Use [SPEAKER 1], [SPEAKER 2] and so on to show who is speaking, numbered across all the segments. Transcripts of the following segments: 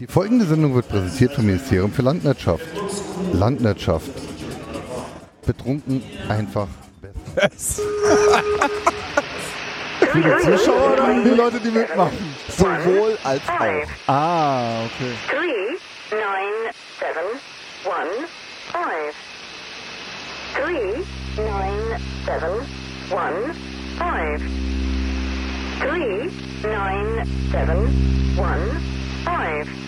[SPEAKER 1] Die folgende Sendung wird präsentiert vom Ministerium für Landwirtschaft. Landwirtschaft. Betrunken einfach besser.
[SPEAKER 2] Für die Zuschauer und die Leute, die mitmachen.
[SPEAKER 3] Sowohl als auch.
[SPEAKER 2] Ah, okay.
[SPEAKER 4] 3, 9, 7, 1, 5. 3, 9, 7, 1, 5. 3, 9, 7, 1, 5.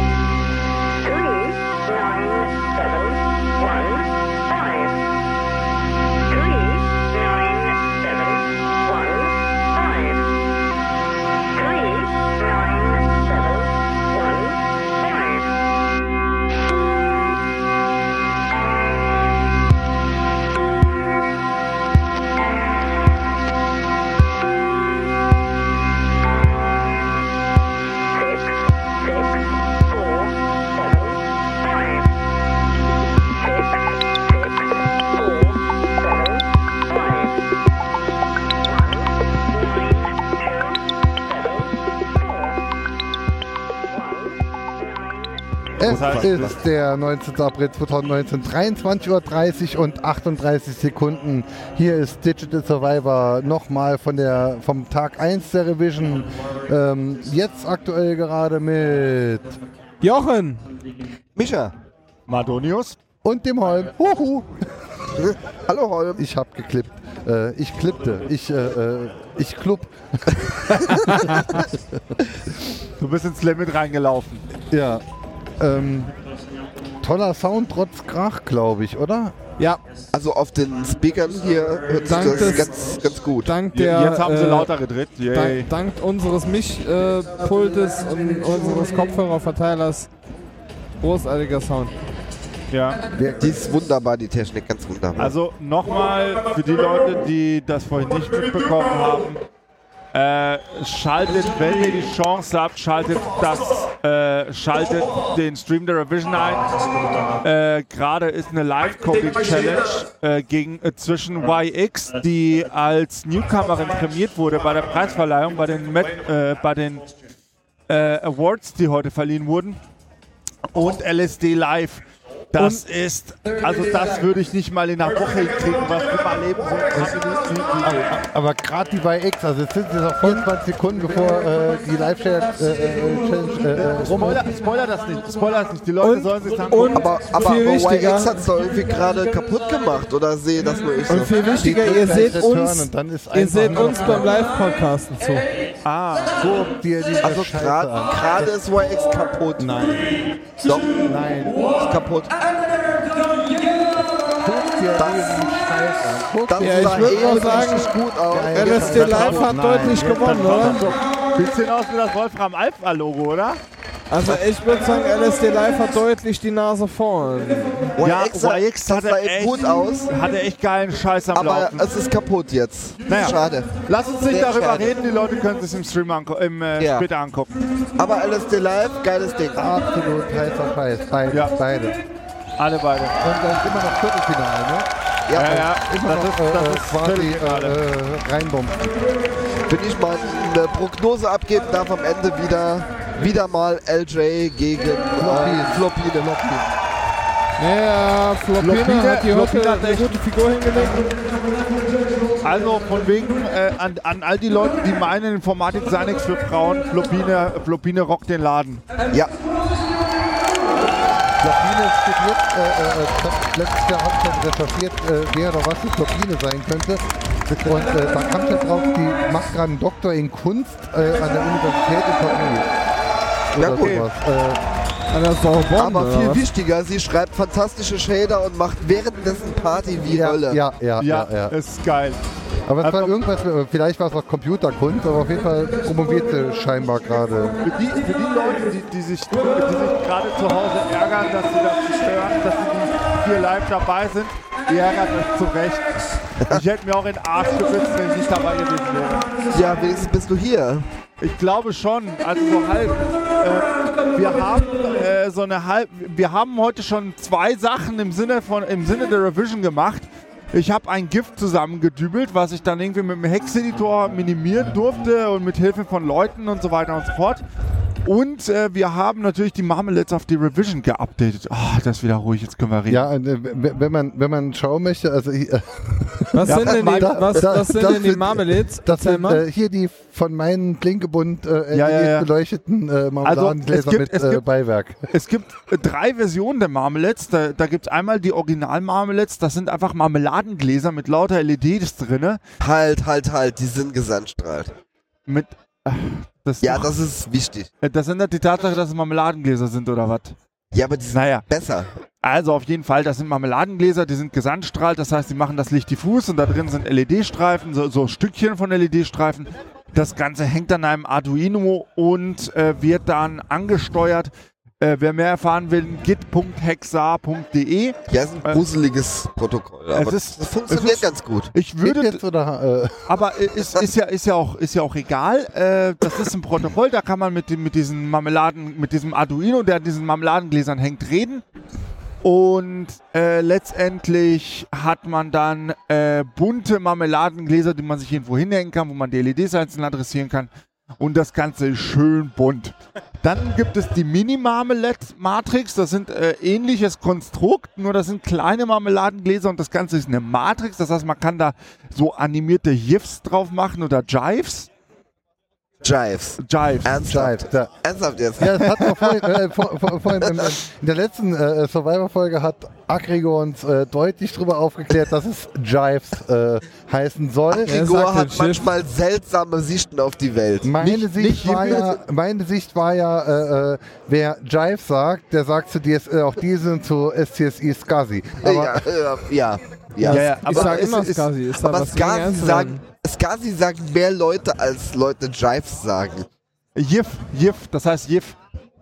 [SPEAKER 1] Es ist der 19. April 2019, 23.30 Uhr und 38 Sekunden. Hier ist Digital Survivor nochmal von der, vom Tag 1 der Revision. Ähm, jetzt aktuell gerade mit
[SPEAKER 5] Jochen!
[SPEAKER 3] Mischa.
[SPEAKER 2] Madonius?
[SPEAKER 1] und dem Holm. Huhu.
[SPEAKER 3] Hallo Holm.
[SPEAKER 1] Ich hab geklippt. Äh, ich klippte. Ich, äh, äh, ich klupp.
[SPEAKER 2] Du bist ins Limit reingelaufen.
[SPEAKER 1] Ja. Ähm, toller Sound trotz Krach, glaube ich, oder?
[SPEAKER 5] Ja,
[SPEAKER 3] Also auf den Speakern hier hört sich
[SPEAKER 5] Dank
[SPEAKER 3] das
[SPEAKER 5] des-
[SPEAKER 3] ganz, ganz gut.
[SPEAKER 5] dank der.
[SPEAKER 2] Jetzt haben sie
[SPEAKER 5] äh,
[SPEAKER 2] lauter gedreht. Yay.
[SPEAKER 5] Dank, dank unseres Mischpultes und unseres Kopfhörerverteilers. Großartiger Sound.
[SPEAKER 2] Ja.
[SPEAKER 3] Die ist wunderbar, die Technik, ganz wunderbar.
[SPEAKER 2] Also nochmal für die Leute, die das vorhin nicht mitbekommen haben. Äh, schaltet, wenn ihr die Chance habt, schaltet das, äh, schaltet den Stream der Revision ein. Äh, Gerade ist eine Live-Coding-Challenge äh, gegen äh, zwischen YX, die als Newcomerin prämiert wurde bei der Preisverleihung, bei den, Met, bei den Awards, die heute verliehen wurden, und LSD Live. Das ist, also das würde ich nicht mal in einer Woche hinkriegen, was wir mal leben
[SPEAKER 1] Aber gerade die bei X, also es sind jetzt noch 24 Sekunden, bevor äh, die Live-Challenge äh, äh, rum
[SPEAKER 2] Spoiler, Spoiler das nicht, Spoiler das nicht. Die Leute
[SPEAKER 5] Und-
[SPEAKER 2] sollen sich dann
[SPEAKER 5] und-
[SPEAKER 3] aber aber,
[SPEAKER 5] viel
[SPEAKER 3] aber
[SPEAKER 5] wichtiger-
[SPEAKER 3] YX hat es doch irgendwie gerade kaputt gemacht, oder sehe das nur ich so?
[SPEAKER 5] Und viel wichtiger,
[SPEAKER 1] Die
[SPEAKER 5] ihr seht
[SPEAKER 1] Return
[SPEAKER 5] uns,
[SPEAKER 1] und dann ist
[SPEAKER 5] ihr seht uns beim Live-Podcasten zu.
[SPEAKER 2] Ah,
[SPEAKER 1] so, die, die
[SPEAKER 3] Also gerade ist YX kaputt.
[SPEAKER 1] Nein,
[SPEAKER 3] Doch,
[SPEAKER 1] nein.
[SPEAKER 3] ist kaputt.
[SPEAKER 1] Guck
[SPEAKER 3] Das-
[SPEAKER 5] Ja, ich
[SPEAKER 3] sah
[SPEAKER 5] würd mal sagen,
[SPEAKER 3] gut aus.
[SPEAKER 5] LSD Live hat
[SPEAKER 1] Nein,
[SPEAKER 5] deutlich gewonnen, oder?
[SPEAKER 2] bisschen aus wie das Wolfram Alpha-Logo, oder?
[SPEAKER 5] Also ich würde sagen, LSD Live hat deutlich die Nase vorn.
[SPEAKER 3] YX, sah-
[SPEAKER 2] YX
[SPEAKER 3] das
[SPEAKER 2] hatte
[SPEAKER 3] sah
[SPEAKER 2] echt,
[SPEAKER 3] gut aus,
[SPEAKER 2] hatte echt geilen Scheiß am
[SPEAKER 3] aber
[SPEAKER 2] Laufen.
[SPEAKER 3] es ist kaputt jetzt.
[SPEAKER 2] Naja.
[SPEAKER 3] Schade.
[SPEAKER 2] Lass uns nicht
[SPEAKER 3] sehr
[SPEAKER 2] darüber
[SPEAKER 3] schade.
[SPEAKER 2] reden, die Leute können sich im Stream angu im, äh,
[SPEAKER 3] Ja.
[SPEAKER 2] später angucken.
[SPEAKER 3] Aber LSD Live, geiles Ding.
[SPEAKER 1] Absolut heißer Scheiß. Beide.
[SPEAKER 2] Ja.
[SPEAKER 1] Beide.
[SPEAKER 2] Alle beide.
[SPEAKER 1] Und dann ist immer noch Viertelfinale, ne?
[SPEAKER 3] Ja,
[SPEAKER 2] Ja, ja,
[SPEAKER 1] Immer
[SPEAKER 2] das
[SPEAKER 1] noch
[SPEAKER 2] ist,
[SPEAKER 1] äh,
[SPEAKER 2] das
[SPEAKER 1] äh,
[SPEAKER 2] ist
[SPEAKER 1] quasi äh, äh, reinbomben.
[SPEAKER 3] Wenn ich mal eine Prognose abgeben darf, am Ende wieder, wieder mal LJ gegen äh, Flopine.
[SPEAKER 5] Naja, Flopine
[SPEAKER 2] Flopine-
[SPEAKER 5] hat die heute eine gute Figur hingelegt.
[SPEAKER 2] Also von wegen äh, an, an all die Leute, die meinen, Informatik sei nichts für Frauen, Flopine, Flopine rockt den Laden.
[SPEAKER 3] Ja,
[SPEAKER 1] Flopine studiert, äh, äh, ich hab letztes Jahr habe ich schon recherchiert, äh, wer oder was die Flopine sein könnte. Und äh, da kam ich drauf, die macht gerade einen Doktor in Kunst äh, an der Universität in Paris.
[SPEAKER 3] Ja,
[SPEAKER 1] Oder
[SPEAKER 3] gut.
[SPEAKER 1] sowas. Äh,
[SPEAKER 5] An der Sorbonne,
[SPEAKER 3] aber viel
[SPEAKER 5] was?
[SPEAKER 3] wichtiger, sie schreibt fantastische Shader und macht währenddessen Party wie
[SPEAKER 1] ja,
[SPEAKER 3] Hölle.
[SPEAKER 1] ja, ja,
[SPEAKER 2] Ja,
[SPEAKER 1] ja, ja.
[SPEAKER 2] ist geil.
[SPEAKER 1] Aber es war
[SPEAKER 2] Also-
[SPEAKER 1] irgendwas, äh, vielleicht war es auch Computerkunst, aber auf jeden Fall promoviert sie scheinbar gerade.
[SPEAKER 2] Für die, für die Leute, die, die sich, die sich gerade zu Hause ärgern, dass sie das stören, dass sie hier live dabei sind, ihr ärgert euch zu Recht. Ich hätte mir auch in den Arsch gebissen, wenn ich nicht dabei gewesen wäre.
[SPEAKER 3] Ja, wenigstens bist du hier.
[SPEAKER 2] Ich glaube schon. Also so halb. Äh, wir haben äh, so eine halb. Wir haben heute schon zwei Sachen im Sinne von im Sinne der Revision gemacht. Ich habe ein Gift zusammengedübelt, was ich dann irgendwie mit dem Hex-Editor minimieren durfte und mit Hilfe von Leuten und so weiter und so fort. Und äh, wir haben natürlich die Marmalades auf die Revision geupdatet. Ah, das ist wieder ruhig, jetzt können wir reden.
[SPEAKER 1] Ja, äh, wenn man, wenn man schauen möchte, also ich, äh,
[SPEAKER 5] Was sind denn die,
[SPEAKER 1] da-
[SPEAKER 5] was,
[SPEAKER 1] da-
[SPEAKER 5] was sind
[SPEAKER 1] das
[SPEAKER 5] denn die Marmalades?
[SPEAKER 1] das sind äh, hier die von meinen Klinkebund äh,
[SPEAKER 2] Ja, ja, ja.
[SPEAKER 1] beleuchteten äh, Marmeladengläser
[SPEAKER 2] es gibt-
[SPEAKER 1] mit
[SPEAKER 2] es
[SPEAKER 1] äh,
[SPEAKER 2] gibt-
[SPEAKER 1] Beiwerk.
[SPEAKER 2] Es gibt drei Versionen der Marmalades. Da, da gibt es einmal die Original-Marmalades. Das sind einfach Marmeladengläser mit lauter LEDs drinne.
[SPEAKER 3] Halt, halt, halt, die sind gesandstrahlt.
[SPEAKER 2] Mit. Das,
[SPEAKER 3] Ja, das ist wichtig.
[SPEAKER 2] Äh, das ändert die Tatsache, dass es Marmeladengläser sind oder was?
[SPEAKER 3] Ja, aber die sind
[SPEAKER 2] Naja,
[SPEAKER 3] besser.
[SPEAKER 2] also auf jeden Fall, das sind Marmeladengläser, die sind gesandstrahlt, das heißt, die machen das Licht diffus und da drin sind LED-Streifen, so, so Stückchen von LED-Streifen. Das Ganze hängt an einem Arduino und äh, wird dann angesteuert. Äh, wer mehr erfahren will, git.hexar.de.
[SPEAKER 3] Ja, ist ein
[SPEAKER 2] Äh,
[SPEAKER 3] gruseliges Protokoll. Aber
[SPEAKER 2] ist-
[SPEAKER 3] das funktioniert
[SPEAKER 2] es ist-
[SPEAKER 3] ganz gut.
[SPEAKER 2] Ich würde
[SPEAKER 1] jetzt oder äh,
[SPEAKER 2] Aber äh, ist, ist, ja, ist, ja auch, ist ja auch egal. Äh, das ist ein Protokoll, da kann man mit, dem, mit diesen Marmeladen, mit diesem Arduino, der an diesen Marmeladengläsern hängt, reden. Und äh, letztendlich hat man dann äh, bunte Marmeladengläser, die man sich irgendwo hinhängen kann, wo man die LEDs einzeln adressieren kann. Und das Ganze ist schön bunt. Dann gibt es die Mini-Marmelade-Matrix. Das sind äh, ähnliches Konstrukt, nur das sind kleine Marmeladengläser und das Ganze ist eine Matrix. Das heißt, man kann da so animierte GIFs drauf machen oder Jives.
[SPEAKER 3] Jives.
[SPEAKER 2] Jives.
[SPEAKER 3] Ernsthaft.
[SPEAKER 1] Jive, da.
[SPEAKER 3] Ernsthaft jetzt.
[SPEAKER 1] Ja, das hat doch vorhin, äh, vor, vor, vorhin in, in der letzten äh, Survivor-Folge hat Agrigo uns äh, deutlich darüber aufgeklärt, dass es Jives äh, heißen soll.
[SPEAKER 5] Ja,
[SPEAKER 3] Igor
[SPEAKER 5] sagt
[SPEAKER 3] hat manchmal seltsame Sichten auf die Welt.
[SPEAKER 1] Meine,
[SPEAKER 2] Nicht-
[SPEAKER 1] Sicht
[SPEAKER 2] nicht
[SPEAKER 1] war ja, meine Sicht war ja, äh, äh, wer Jive sagt, der sagt zu DS, äh, auch die sind zu SCSI SCSI. Aber
[SPEAKER 3] ja, ja, ja.
[SPEAKER 2] Ja, ja,
[SPEAKER 5] ich
[SPEAKER 2] aber
[SPEAKER 5] sag
[SPEAKER 2] es
[SPEAKER 5] immer da
[SPEAKER 3] Aber
[SPEAKER 5] zu
[SPEAKER 3] sagen, Skasi sagen mehr Leute, als Leute Jives sagen.
[SPEAKER 2] JIF, JIF, das heißt JIF.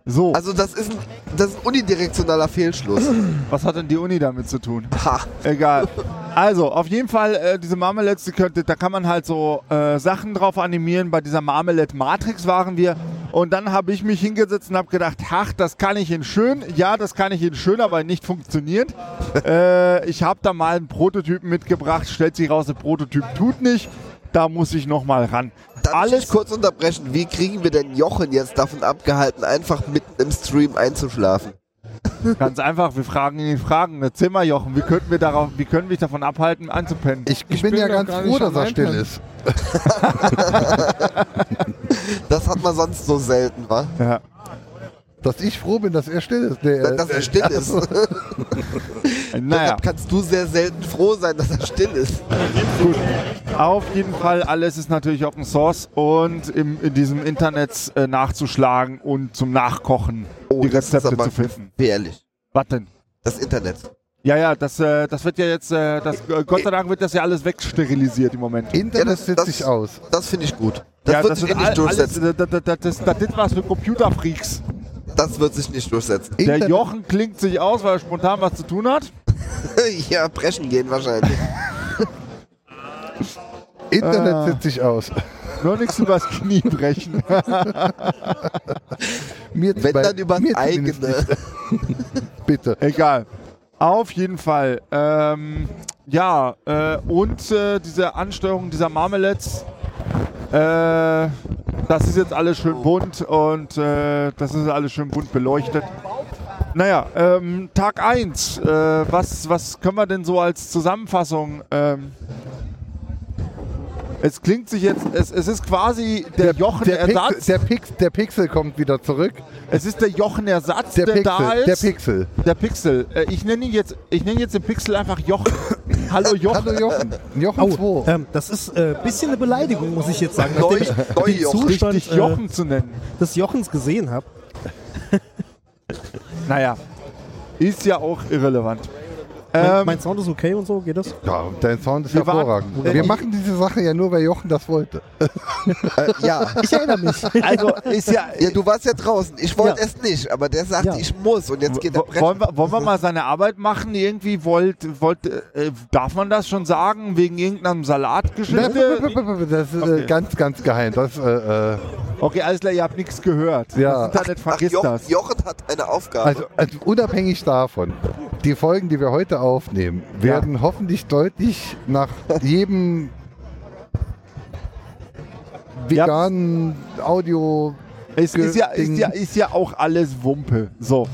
[SPEAKER 2] So,
[SPEAKER 3] Also das ist ein, das ist ein unidirektionaler Fehlschluss.
[SPEAKER 2] was hat denn die Uni damit zu tun?
[SPEAKER 3] Ha.
[SPEAKER 2] Egal. Also, auf jeden Fall, äh, diese Marmalades, die könnte, da kann man halt so äh, Sachen drauf animieren. Bei dieser Marmalade Matrix waren wir. Und dann habe ich mich hingesetzt und habe gedacht, ach, das kann ich in schön. Ja, das kann ich in schön, aber nicht funktioniert. äh, ich habe da mal einen Prototypen mitgebracht. Stellt sich raus, der Prototyp tut nicht. Da muss ich noch mal ran.
[SPEAKER 3] Darf ich
[SPEAKER 2] Alles
[SPEAKER 3] kurz unterbrechen? Wie kriegen wir denn Jochen jetzt davon abgehalten, einfach mitten im Stream einzuschlafen?
[SPEAKER 2] ganz einfach. Wir fragen ihn die Fragen. Erzähl mal, Jochen, wie könnten wir darauf, wie können wir dich davon abhalten, anzupennen?
[SPEAKER 1] ich,
[SPEAKER 5] Ich
[SPEAKER 1] bin,
[SPEAKER 5] bin
[SPEAKER 1] ja ganz froh, dass er still ist.
[SPEAKER 3] Das hat man sonst so selten, wa?
[SPEAKER 2] ja.
[SPEAKER 1] Dass ich froh bin, dass er still ist. Nee, äh,
[SPEAKER 3] Dass er still ist.
[SPEAKER 2] Naja.
[SPEAKER 3] Deshalb kannst du sehr selten froh sein, dass er still ist.
[SPEAKER 2] Gut. Auf jeden Fall, alles ist natürlich Open Source und im, in diesem Internet äh, nachzuschlagen und zum Nachkochen
[SPEAKER 3] Oh,
[SPEAKER 2] die
[SPEAKER 3] das ist
[SPEAKER 2] Rezepte
[SPEAKER 3] aber
[SPEAKER 2] zu finden.
[SPEAKER 3] gefährlich.
[SPEAKER 2] Was denn?
[SPEAKER 3] Das Internet.
[SPEAKER 2] Ja, ja, das, äh, das wird ja jetzt, äh, das, äh, Gott sei Dank wird das ja alles wegsterilisiert im Moment.
[SPEAKER 1] Internet
[SPEAKER 3] Ja, das-
[SPEAKER 1] setzt
[SPEAKER 3] das-
[SPEAKER 1] sich aus.
[SPEAKER 3] Das finde ich gut. Das
[SPEAKER 2] ja,
[SPEAKER 3] wird
[SPEAKER 2] das
[SPEAKER 3] sich nicht
[SPEAKER 2] all-
[SPEAKER 3] durchsetzen.
[SPEAKER 2] Alles, das, das, das, das, das ist was für Computerfreaks.
[SPEAKER 3] Das wird sich nicht durchsetzen.
[SPEAKER 2] Der
[SPEAKER 1] Internet,
[SPEAKER 2] Jochen klingt sich aus, weil er spontan was zu tun hat.
[SPEAKER 3] ja, brechen gehen wahrscheinlich.
[SPEAKER 1] Internet
[SPEAKER 2] Ah.
[SPEAKER 1] setzt sich aus.
[SPEAKER 2] Nur nichts übers Knie brechen.
[SPEAKER 1] Mir
[SPEAKER 3] Wenn
[SPEAKER 1] bei-
[SPEAKER 3] dann übers eigene.
[SPEAKER 1] Bitte.
[SPEAKER 2] Egal. Auf jeden Fall. Ähm, ja, äh, und äh, diese Ansteuerung dieser Marmalades, äh, das ist jetzt alles schön bunt und äh, das ist alles schön bunt beleuchtet. Naja, ähm, Tag 1, äh, was, was können wir denn so als Zusammenfassung? Ähm, es klingt sich jetzt, es, es ist quasi der,
[SPEAKER 1] Der,
[SPEAKER 2] Jochen-Ersatz.
[SPEAKER 1] Pixel, der, Pix, der Pixel kommt wieder zurück.
[SPEAKER 2] es ist der Jochen-Ersatz,
[SPEAKER 1] Der,
[SPEAKER 2] der,
[SPEAKER 1] Pixel.
[SPEAKER 2] da ist.
[SPEAKER 1] Der Pixel.
[SPEAKER 2] Der Pixel. Äh, ich nenne ihn jetzt, ich nenne jetzt den Pixel einfach Jochen. Hallo Jochen.
[SPEAKER 1] Hallo Jochen. Jochen
[SPEAKER 6] Oh,
[SPEAKER 1] 2.
[SPEAKER 6] ähm, das ist ein äh, bisschen eine Beleidigung, muss ich jetzt sagen.
[SPEAKER 3] Neu,
[SPEAKER 6] Nachdem ich
[SPEAKER 3] neu
[SPEAKER 6] den
[SPEAKER 3] Jochen.
[SPEAKER 6] Zustand äh,
[SPEAKER 2] Jochen zu nennen.
[SPEAKER 6] des Jochens gesehen habe.
[SPEAKER 2] Naja. Ist ja auch irrelevant.
[SPEAKER 6] Mein,
[SPEAKER 2] Ähm,
[SPEAKER 6] mein Sound ist okay und so, geht das?
[SPEAKER 1] Ja, dein Sound ist
[SPEAKER 2] Wir waren-
[SPEAKER 1] hervorragend. Wir machen diese Sache ja nur, weil Jochen das wollte.
[SPEAKER 3] Äh, ja.
[SPEAKER 6] Ich erinnere mich.
[SPEAKER 2] also ist ja.
[SPEAKER 3] ja, du warst ja draußen. Ich wollte
[SPEAKER 6] Ja.
[SPEAKER 3] es nicht, aber der sagt,
[SPEAKER 6] Ja.
[SPEAKER 3] ich muss und jetzt geht der
[SPEAKER 2] Wo- Wollen wir, wollen wir mal seine Arbeit machen? Irgendwie wollt, wollt, äh, darf man das schon sagen? Wegen irgendeinem Salatgeschichte?
[SPEAKER 1] Das ist
[SPEAKER 2] Okay.
[SPEAKER 1] äh, ganz, ganz geheim. Das, äh, äh,
[SPEAKER 2] Okay, alles klar, ihr habt nichts gehört.
[SPEAKER 1] Ja.
[SPEAKER 2] Das Internet
[SPEAKER 3] Ach,
[SPEAKER 2] vergisst
[SPEAKER 3] Jochen,
[SPEAKER 2] das.
[SPEAKER 3] Jochen hat eine Aufgabe.
[SPEAKER 1] also, also unabhängig davon, die Folgen, die wir heute aufnehmen, werden hoffentlich deutlich nach jedem veganen Audio
[SPEAKER 2] Es ist ja, ist, ja, ist ja auch alles Wumpe. So.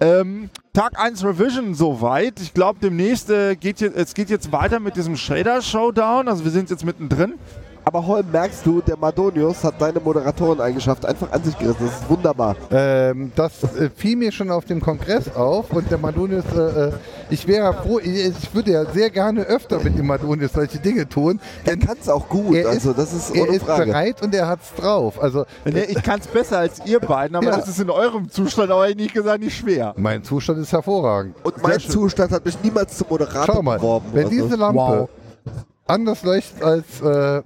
[SPEAKER 2] Ähm, Tag 1 Revision soweit. Ich glaube, demnächst äh, geht jetzt, es geht jetzt weiter mit diesem Shader Showdown. Also wir sind jetzt mittendrin.
[SPEAKER 3] Aber Holm, merkst du, der Madonius hat deine Moderatoreneigenschaft einfach an sich gerissen. Das ist wunderbar.
[SPEAKER 1] Ähm, das äh, fiel mir schon auf dem Kongress auf und der Madonius, äh, äh, ich wäre froh, ich, ich würde ja sehr gerne öfter mit dem Madonius solche Dinge tun,
[SPEAKER 3] Er kann es auch gut.
[SPEAKER 1] er
[SPEAKER 3] Also
[SPEAKER 1] ist,
[SPEAKER 3] das ist
[SPEAKER 1] er ist
[SPEAKER 3] Frage.
[SPEAKER 1] bereit und er hat's drauf. Also
[SPEAKER 2] Nee, ich kann es besser als ihr beiden, aber
[SPEAKER 1] Ja.
[SPEAKER 2] das ist in eurem Zustand aber nicht gesagt nicht schwer.
[SPEAKER 1] mein Zustand ist hervorragend.
[SPEAKER 3] Und mein
[SPEAKER 1] Sehr schön.
[SPEAKER 3] Zustand hat mich niemals zum Moderator
[SPEAKER 1] Schau mal,
[SPEAKER 3] beworben.
[SPEAKER 1] wenn
[SPEAKER 3] Also,
[SPEAKER 1] diese Lampe
[SPEAKER 6] Wow.
[SPEAKER 1] anders leuchtet als äh,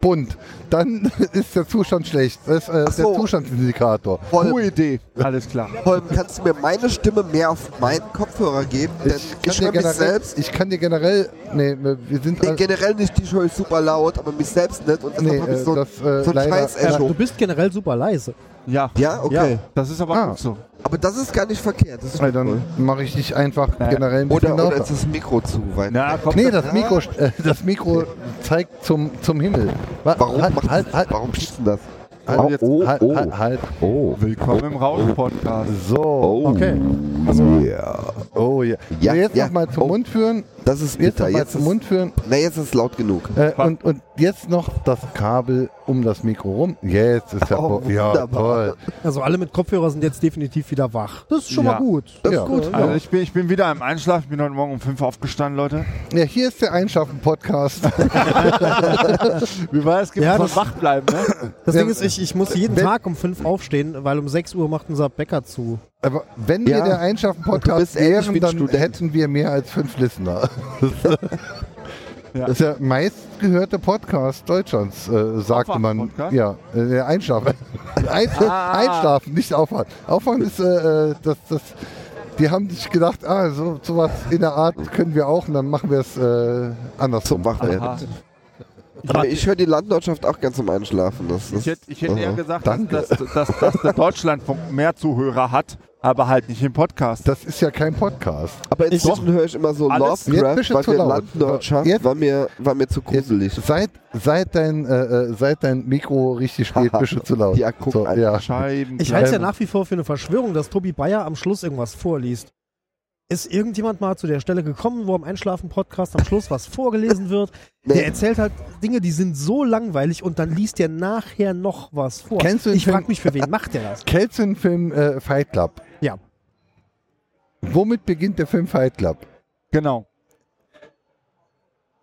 [SPEAKER 1] bunt, dann ist der Zustand schlecht. Das ist äh,
[SPEAKER 3] so.
[SPEAKER 1] der Zustandsindikator.
[SPEAKER 2] Gute Idee. Alles klar.
[SPEAKER 3] Holm, kannst du mir meine Stimme mehr auf meinen Kopfhörer geben? Denn ich,
[SPEAKER 1] kann dir
[SPEAKER 3] höre mich
[SPEAKER 1] generell,
[SPEAKER 3] selbst.
[SPEAKER 1] ich kann dir generell, nee, wir sind
[SPEAKER 3] Nee, generell nicht, die höre ich super laut, aber mich selbst nicht. Und deshalb
[SPEAKER 1] Nee,
[SPEAKER 3] habe ich
[SPEAKER 1] äh,
[SPEAKER 3] so,
[SPEAKER 1] das, äh,
[SPEAKER 3] so ein
[SPEAKER 1] leider-
[SPEAKER 3] scheiß Echo.
[SPEAKER 6] du bist generell super leise.
[SPEAKER 2] Ja.
[SPEAKER 3] Ja, okay.
[SPEAKER 2] Ja, das ist aber
[SPEAKER 1] Ah.
[SPEAKER 2] gut so.
[SPEAKER 3] Aber das ist gar nicht verkehrt. Das ist
[SPEAKER 1] Weil
[SPEAKER 3] cool.
[SPEAKER 1] dann mache ich dich einfach
[SPEAKER 2] Ja.
[SPEAKER 1] generell ein bisschen
[SPEAKER 3] Oder, oder ist das Mikro zu weit?
[SPEAKER 2] Na.
[SPEAKER 1] Nee, das Mikro, äh, das Mikro zeigt zum, zum Himmel. Wa-
[SPEAKER 3] Warum
[SPEAKER 1] halt,
[SPEAKER 3] macht
[SPEAKER 1] halt, halt,
[SPEAKER 3] Warum piepst denn das?
[SPEAKER 1] halt,
[SPEAKER 2] Oh, jetzt-
[SPEAKER 1] halt,
[SPEAKER 3] oh.
[SPEAKER 1] halt, halt.
[SPEAKER 3] Oh.
[SPEAKER 2] Willkommen im Rausch-Podcast.
[SPEAKER 1] So.
[SPEAKER 6] Okay.
[SPEAKER 3] Ja.
[SPEAKER 1] Oh ja.
[SPEAKER 3] Ja,
[SPEAKER 1] jetzt
[SPEAKER 3] ja.
[SPEAKER 1] nochmal zum
[SPEAKER 3] Oh.
[SPEAKER 1] Mund führen.
[SPEAKER 3] Das ist
[SPEAKER 1] Jetzt
[SPEAKER 3] bitter. Jetzt
[SPEAKER 1] zum
[SPEAKER 3] ist,
[SPEAKER 1] Mund führen.
[SPEAKER 3] na, jetzt ist es laut genug.
[SPEAKER 1] Äh, und, und jetzt noch das Kabel um das Mikro rum. Jetzt ist ja,
[SPEAKER 3] Oh,
[SPEAKER 1] ja toll.
[SPEAKER 6] Also alle mit Kopfhörer sind jetzt definitiv wieder wach. Das ist schon
[SPEAKER 2] Ja.
[SPEAKER 6] mal gut.
[SPEAKER 3] Das
[SPEAKER 1] Ja.
[SPEAKER 3] ist gut.
[SPEAKER 2] Also ich bin, ich bin wieder im Einschlaf. Ich bin heute Morgen um 5 aufgestanden, Leute.
[SPEAKER 1] Ja, hier ist der Einschaffen-Podcast.
[SPEAKER 2] Wie war es? Gibt
[SPEAKER 6] Ja, das-
[SPEAKER 2] wach bleiben, ne?
[SPEAKER 6] Das
[SPEAKER 1] Ja.
[SPEAKER 6] Ding ist, ich, ich muss jeden Tag um fünf aufstehen, weil um 6 Uhr macht unser Bäcker zu.
[SPEAKER 1] Aber wenn wir
[SPEAKER 3] Ja.
[SPEAKER 1] der
[SPEAKER 3] Du
[SPEAKER 1] Einschaffen-Podcast wären, dann
[SPEAKER 3] Student.
[SPEAKER 1] hätten wir mehr als fünf Listener.
[SPEAKER 2] Ja.
[SPEAKER 1] Das ist der meistgehörte Podcast Deutschlands, äh, sagte man. Ja, äh, der Einschlafen. Ein,
[SPEAKER 2] Ah.
[SPEAKER 1] Einschlafen, nicht Aufwachen. Aufwachen ist, äh, äh, das, das, die haben sich gedacht, ah, so sowas in der Art können wir auch und dann machen wir es äh, andersrum.
[SPEAKER 3] Zum Wachwerden. Aber ich höre die Landwirtschaft auch ganz zum Einschlafen. Das, das,
[SPEAKER 2] Ich hätte, ich hätte eher gesagt, dass, dass, dass, dass der Deutschlandfunk mehr Zuhörer hat, aber halt nicht im Podcast.
[SPEAKER 1] Das ist ja kein Podcast.
[SPEAKER 3] aber inzwischen höre ich immer so
[SPEAKER 2] Alles-
[SPEAKER 1] Jetzt
[SPEAKER 3] Lovecraft, weil
[SPEAKER 1] laut.
[SPEAKER 3] Landwirtschaft
[SPEAKER 1] Jetzt-
[SPEAKER 3] war mir, war mir zu
[SPEAKER 1] Jetzt,
[SPEAKER 3] gruselig.
[SPEAKER 1] seit, seit, dein, äh, äh, seit dein Mikro richtig steht, bist du zu laut.
[SPEAKER 3] Ja, guck
[SPEAKER 1] so, ja.
[SPEAKER 2] Scheiben.
[SPEAKER 6] Ich halte es ja nach wie vor für eine Verschwörung, dass Tobi Bayer am Schluss irgendwas vorliest. Ist irgendjemand mal zu der Stelle gekommen, wo am Einschlafen-Podcast am Schluss was vorgelesen wird?
[SPEAKER 3] Nee.
[SPEAKER 6] Der erzählt halt Dinge, die sind so langweilig und dann liest der nachher noch was vor.
[SPEAKER 1] Kennst du den
[SPEAKER 6] ich frage
[SPEAKER 1] Film-
[SPEAKER 6] mich, für wen macht der das?
[SPEAKER 1] Kennst du den Film äh, Fight Club?
[SPEAKER 6] Ja.
[SPEAKER 1] Womit beginnt der Film Fight Club?
[SPEAKER 2] Genau.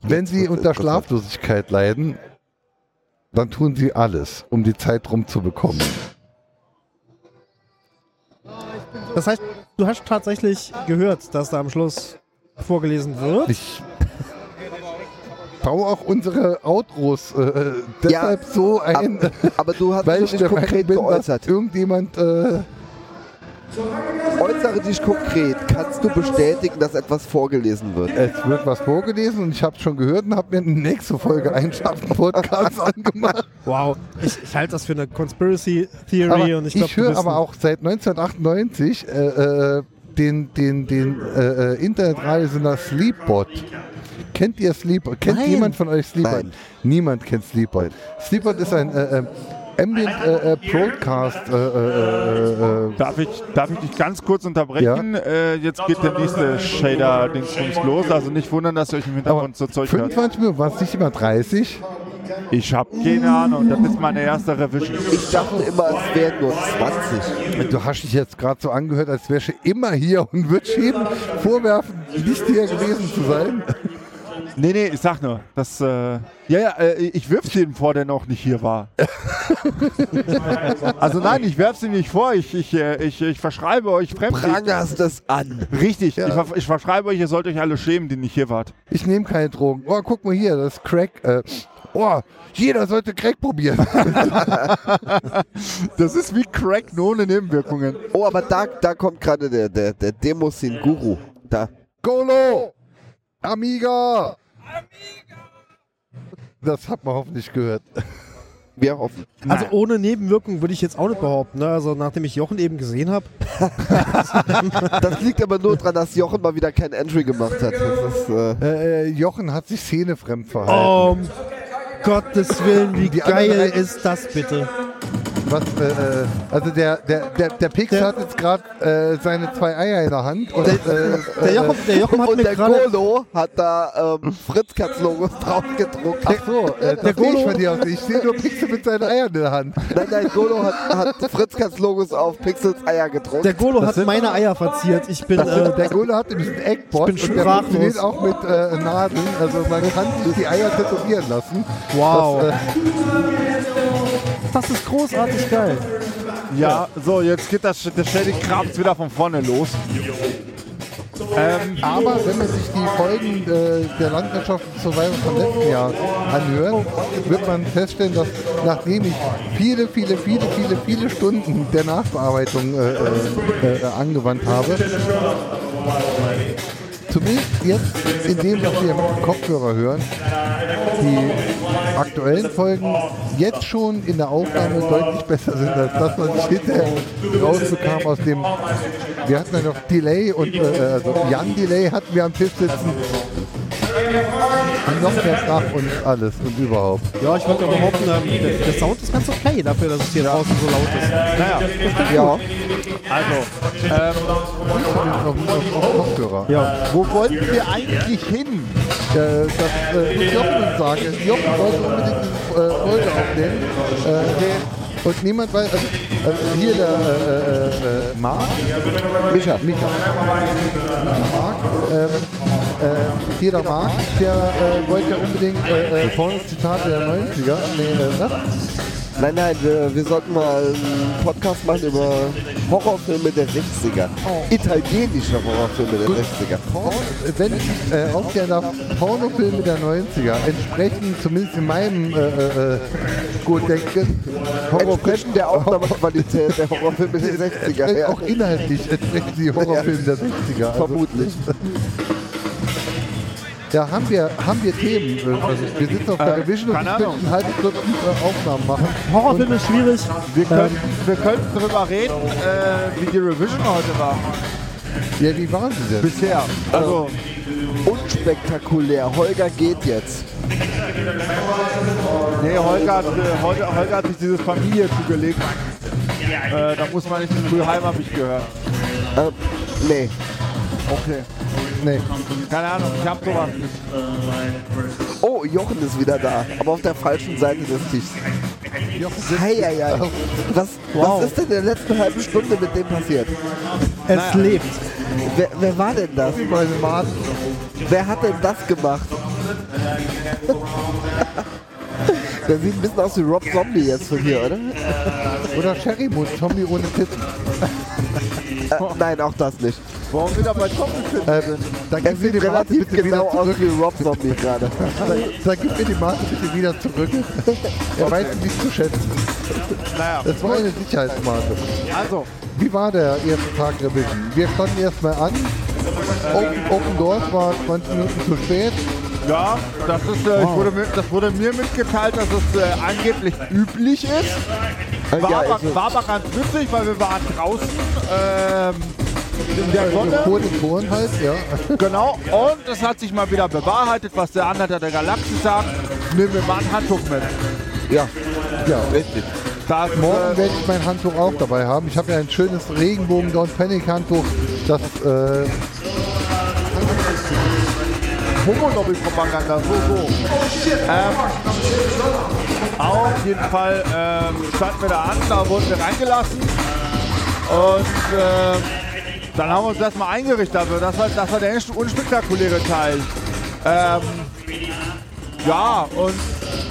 [SPEAKER 1] Wenn sie unter. Schlaflosigkeit leiden, dann tun sie alles, um die Zeit rumzubekommen.
[SPEAKER 6] Das heißt, du hast tatsächlich gehört, dass da am Schluss vorgelesen wird.
[SPEAKER 1] Ich baue auch unsere Outros äh, deshalb so ein,
[SPEAKER 3] Aber du hast
[SPEAKER 1] weil ich
[SPEAKER 3] konkret
[SPEAKER 1] bin, dass
[SPEAKER 3] geäußert.
[SPEAKER 1] irgendjemand äh,
[SPEAKER 3] Äußere dich konkret. Kannst du bestätigen, dass etwas vorgelesen wird?
[SPEAKER 1] es wird was vorgelesen und ich habe schon gehört und habe mir eine nächste Folge Einschaffen Podcast angemacht.
[SPEAKER 6] Wow, ich, ich halte das für eine Conspiracy Theory
[SPEAKER 1] Aber
[SPEAKER 6] und ich
[SPEAKER 1] ich,
[SPEAKER 6] glaube, du
[SPEAKER 1] höre aber auch seit 1998 äh, äh, den, den, den äh, äh, Internetradiosender Sleepbot. Kennt ihr Sleepbot? Kennt
[SPEAKER 6] Nein.
[SPEAKER 1] jemand von euch Sleepbot?
[SPEAKER 3] Nein.
[SPEAKER 1] Niemand kennt Sleepbot. Sleepbot ist ein äh, äh, Ambient äh, äh, Broadcast. Äh, äh, äh, äh,
[SPEAKER 2] Darf ich, darf ich dich ganz kurz unterbrechen? Äh, jetzt geht der nächste Shader-Dingsbums los. Also nicht wundern, dass ihr euch im Hintergrund so Zeug hört.
[SPEAKER 1] 25 Minuten, war es nicht immer 30?
[SPEAKER 2] Ich habe keine Ahnung. Das ist meine erste Revision.
[SPEAKER 3] Ich dachte immer, es wären nur 20.
[SPEAKER 1] Du hast dich jetzt gerade so angehört, als wärst du immer hier und würdest jedem vorwerfen, nicht hier gewesen zu sein.
[SPEAKER 2] Nee, nee, ich sag nur, das, äh, ja, ja, äh, ich wirf's jedem vor, der noch nicht hier war. also nein, ich werf's ihm nicht vor, ich, ich, äh, ich, ich verschreibe euch fremd.
[SPEAKER 3] Prangerst es an.
[SPEAKER 2] Richtig, ich, ver ich verschreibe euch, ihr sollt euch alle schämen, die nicht hier wart.
[SPEAKER 1] Ich nehme keine Drogen. Oh, guck mal hier, das ist Crack. Äh, oh, jeder sollte Crack probieren.
[SPEAKER 2] Das ist wie Crack, nur ohne Nebenwirkungen.
[SPEAKER 3] Oh, aber da, da kommt gerade der, der, der Demosin Guru. Da.
[SPEAKER 1] Golo! Amiga! Das hat man hoffentlich gehört.
[SPEAKER 3] Wir hoffen.
[SPEAKER 6] Also ohne Nebenwirkung würde ich jetzt auch nicht behaupten. Ne? Also nachdem ich Jochen eben gesehen habe.
[SPEAKER 3] Das liegt aber nur daran, dass Jochen mal wieder kein Entry gemacht hat. Das ist, äh,
[SPEAKER 1] Äh, äh, Jochen hat sich szenefremd verhalten.
[SPEAKER 6] Um Gottes Willen, wie
[SPEAKER 1] Die
[SPEAKER 6] geil ist das bitte?
[SPEAKER 1] Was, äh, äh, also der, der, der, der Pix
[SPEAKER 6] Der-
[SPEAKER 1] hat jetzt gerade äh, seine zwei Eier in der Hand und äh,
[SPEAKER 6] Der Jochen, der Jochen hat
[SPEAKER 3] und
[SPEAKER 6] mir
[SPEAKER 3] der
[SPEAKER 6] gerade.
[SPEAKER 3] Golo hat da ähm, Fritzkatz-Logos drauf gedruckt.
[SPEAKER 1] Ach so, äh,
[SPEAKER 6] Der
[SPEAKER 1] das sehe ich
[SPEAKER 6] Golo-
[SPEAKER 1] von dir aus. Ich sehe nur Pixel mit seinen Eiern in der Hand.
[SPEAKER 3] Nein, nein, Golo hat, hat Fritzkatz-Logos auf Pixels Eier gedruckt.
[SPEAKER 6] Der Golo hat meine Eier verziert. Ich bin. Äh,
[SPEAKER 1] Der Golo hat nämlich einen Eckbot
[SPEAKER 6] Ich bin
[SPEAKER 1] und der funktioniert auch mit äh, Nadeln. Also man kann sich die Eier tätowieren lassen.
[SPEAKER 6] wow.
[SPEAKER 1] Das, äh,
[SPEAKER 6] Das ist großartig geil.
[SPEAKER 2] Ja, so, jetzt geht das, der Shady Krabs wieder von vorne los. Ähm,
[SPEAKER 1] aber wenn man sich die Folgen äh, der Landwirtschaft Survivor vom letzten Jahr anhört, wird man feststellen, dass nachdem ich viele, viele, viele, viele, viele Stunden der Nachbearbeitung äh, äh, äh, angewandt habe, zumindest jetzt in dem, was wir Kopfhörer hören, die aktuellen Folgen jetzt schon in der Aufnahme deutlich besser sind, als das, was ich hinterher rausbekam aus dem. Wir hatten ja noch Delay und äh, also Jan Delay hatten wir am Tisch sitzen. Und noch mehr Krach und alles und überhaupt.
[SPEAKER 6] Ja, ich wollte ja behaupten, der, der Sound ist ganz okay dafür, dass es hier draußen so laut ist.
[SPEAKER 2] naja,
[SPEAKER 3] ja.
[SPEAKER 2] also, ähm,
[SPEAKER 1] Auf, auf, auf Kopfhörer.
[SPEAKER 6] Ja.
[SPEAKER 2] wo wollten wir eigentlich hin?
[SPEAKER 1] Äh, das äh, muss Jochen sagen. Jochen wollte unbedingt diese äh, Folge aufnehmen. Äh, und niemand weiß, also, also hier der äh, äh, äh, Marc,
[SPEAKER 3] Micha.
[SPEAKER 1] Micha, Marc, ähm, äh, hier der Marc, der äh, wollte ja unbedingt äh, äh, Zitate der 90er. Nee, äh?
[SPEAKER 3] Nein, nein, wir, wir sollten mal einen Podcast machen über Horrorfilme der 60er. Italienische Horrorfilme der 60er.
[SPEAKER 1] Porno, wenn ich äh, aufklären darf, Pornofilme der 90er entsprechen zumindest in meinem äh, äh, äh, Gutdenken
[SPEAKER 3] Entsprechen der Aufnahmequalität der Horrorfilme der 60er.
[SPEAKER 1] entsprechen
[SPEAKER 3] Ja.
[SPEAKER 1] auch inhaltlich entsprechen die Horrorfilme der 60er. Also,
[SPEAKER 3] Vermutlich.
[SPEAKER 1] Ja, haben wir, haben wir Themen. Also wir sitzen auf der
[SPEAKER 2] Äh,
[SPEAKER 1] Revision und
[SPEAKER 2] Ahnung.
[SPEAKER 1] eine halbe Stunde äh, Aufnahmen machen.
[SPEAKER 6] Horrorfilm ist schwierig.
[SPEAKER 2] Wir, können, wir könnten darüber reden, äh, wie die Revision heute war.
[SPEAKER 1] Ja, wie waren sie denn?
[SPEAKER 2] Bisher. Also,
[SPEAKER 3] Unspektakulär. Holger geht jetzt.
[SPEAKER 2] nee, Holger hat, äh, Holger, Holger hat sich diese Familie zugelegt. Äh, da muss man nicht früh heim, habe ich gehört.
[SPEAKER 3] Ähm, nee.
[SPEAKER 2] Okay.
[SPEAKER 1] Nee.
[SPEAKER 2] Keine Ahnung, ich hab sowas nicht.
[SPEAKER 3] Oh, Jochen ist wieder da, aber auf der falschen Seite des Tisches. Hei, hei, hei. Was,
[SPEAKER 6] Wow.
[SPEAKER 3] was ist denn in der letzten halben Stunde mit dem passiert?
[SPEAKER 6] Es lebt.
[SPEAKER 3] Wer, wer war denn das?
[SPEAKER 1] Meine Maden.
[SPEAKER 3] Wer hat denn das gemacht? Der sieht ein bisschen aus wie Rob Zombie jetzt von hier, oder?
[SPEAKER 1] Oder Sherry-Mund, Zombie ohne Titten.
[SPEAKER 3] Äh, nein, auch das nicht.
[SPEAKER 2] Warum wieder bei Doppelfilm?
[SPEAKER 1] Äh, da
[SPEAKER 3] Er
[SPEAKER 1] gib mir die Mate bitte
[SPEAKER 3] genau
[SPEAKER 1] wieder zurück.
[SPEAKER 3] wie Rob Zombie gerade.
[SPEAKER 1] Da, da gib mir die Mate bitte wieder zurück. Er weiß sie nicht zu schätzen.
[SPEAKER 2] Naja,
[SPEAKER 1] Das war eine Sicherheitsmate.
[SPEAKER 2] also,
[SPEAKER 1] Wie war der erste Tag Revision? Wir standen erstmal an. Open, Open Doors war 20 Minuten zu spät.
[SPEAKER 2] ja, das, ist, äh, ich wurde mir, das wurde mir mitgeteilt, dass es äh, angeblich üblich ist. War,
[SPEAKER 3] Ja,
[SPEAKER 2] aber,
[SPEAKER 3] also-
[SPEAKER 2] war aber ganz witzig, weil wir waren draußen ähm, der Sonne.
[SPEAKER 1] Vor den Toren halt, ja.
[SPEAKER 2] Genau, und es hat sich mal wieder bewahrheitet, was der Anhalter der Galaxie sagt. Nehmen wir mal ein Handtuch mit.
[SPEAKER 3] Ja,
[SPEAKER 1] ja.
[SPEAKER 3] richtig.
[SPEAKER 2] Das,
[SPEAKER 1] Morgen
[SPEAKER 2] äh,
[SPEAKER 1] werde ich mein Handtuch auch dabei haben. Ich habe ja ein schönes Regenbogen Don't Panic Handtuch, das äh,
[SPEAKER 2] Homo-Lobby-Propaganda, so, so. Ähm, auf jeden Fall ähm, standen wir da an, da wurden wir reingelassen. Und ähm, dann haben wir uns erstmal eingerichtet. Also das war, das war der unspektakuläre Teil. Ähm, ja, und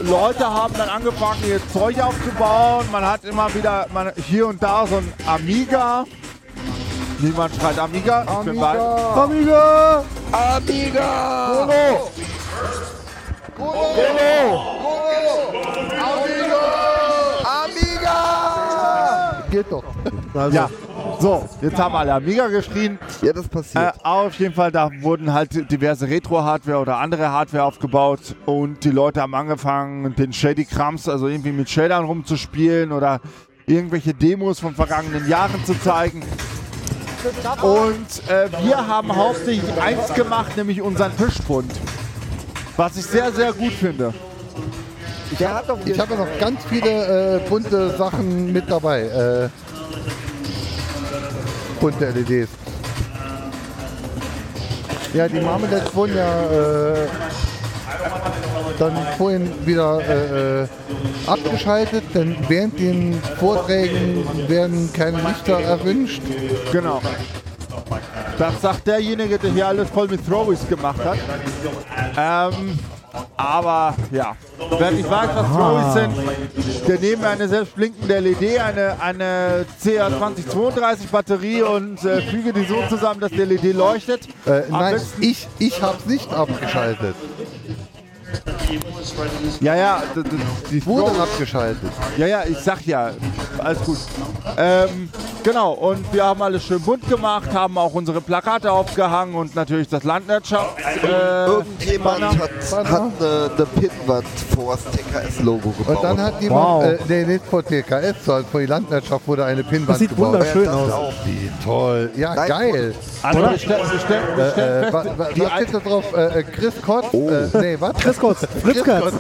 [SPEAKER 2] Leute haben dann angefangen, ihr Zeug aufzubauen. Man hat immer wieder man, hier und da so ein Amiga. Niemand schreit Amiga. Ich bin bei-
[SPEAKER 1] Amiga!
[SPEAKER 3] Amiga! Amiga!
[SPEAKER 1] Geht doch.
[SPEAKER 6] Also,
[SPEAKER 2] Ja, so, jetzt haben alle Amiga geschrien.
[SPEAKER 3] Ja, das
[SPEAKER 2] Äh,
[SPEAKER 3] passiert.
[SPEAKER 2] auf jeden Fall, da wurden halt diverse Retro-Hardware oder andere Hardware aufgebaut und die Leute haben angefangen, den Shady Krams, also irgendwie mit Shadern rumzuspielen oder irgendwelche Demos von vergangenen Jahren zu zeigen. Und äh, wir haben hauptsächlich eins gemacht, nämlich unseren Tischbund. Was ich sehr, sehr gut finde.
[SPEAKER 1] Ich habe noch ganz viele äh, bunte Sachen mit dabei. Äh, bunte LEDs. Ja, die Marmelades wurden ja äh, dann vorhin wieder äh, äh, abgeschaltet, denn während den Vorträgen werden keine Lichter erwünscht.
[SPEAKER 2] Genau. Das sagt derjenige, der hier alles voll mit Throwies gemacht hat. Ähm, aber ja, wer nicht weiß, was Throwies sind, der neben eine selbst blinkende LED, eine, eine CA2032 Batterie und äh, füge die so zusammen, dass die LED leuchtet.
[SPEAKER 1] Äh, nein,
[SPEAKER 2] besten-
[SPEAKER 1] ich, ich habe es nicht abgeschaltet.
[SPEAKER 2] Ja, ja, die
[SPEAKER 1] Wurde abgeschaltet.
[SPEAKER 2] Ja, ja, ich sag ja, alles gut. Ähm, genau, und wir haben alles schön bunt gemacht, haben auch unsere Plakate aufgehangen und natürlich das Landwirtschaft. Äh,
[SPEAKER 3] Irgendjemand
[SPEAKER 2] Banner.
[SPEAKER 3] hat, hat eine, eine Pinnwand vor das TKS-Logo gebaut.
[SPEAKER 1] Und dann hat jemand,
[SPEAKER 6] Wow.
[SPEAKER 1] äh, nee, nicht vor TKS, sondern vor die Landwirtschaft wurde eine Pinnwand
[SPEAKER 6] Das sieht
[SPEAKER 1] gebaut.
[SPEAKER 6] wunderschön
[SPEAKER 3] Ja, das
[SPEAKER 6] aus.
[SPEAKER 3] auch.
[SPEAKER 1] Wie toll. Ja,
[SPEAKER 3] Nein,
[SPEAKER 1] geil.
[SPEAKER 2] Also wir stellen, wir stellen, wir stellen
[SPEAKER 1] Äh, wa,
[SPEAKER 2] fest,
[SPEAKER 1] wa, was steht da drauf? Äh, äh, Chris Kotz? Äh, nee, was?
[SPEAKER 6] Chris Kotz, Fritz Kotz.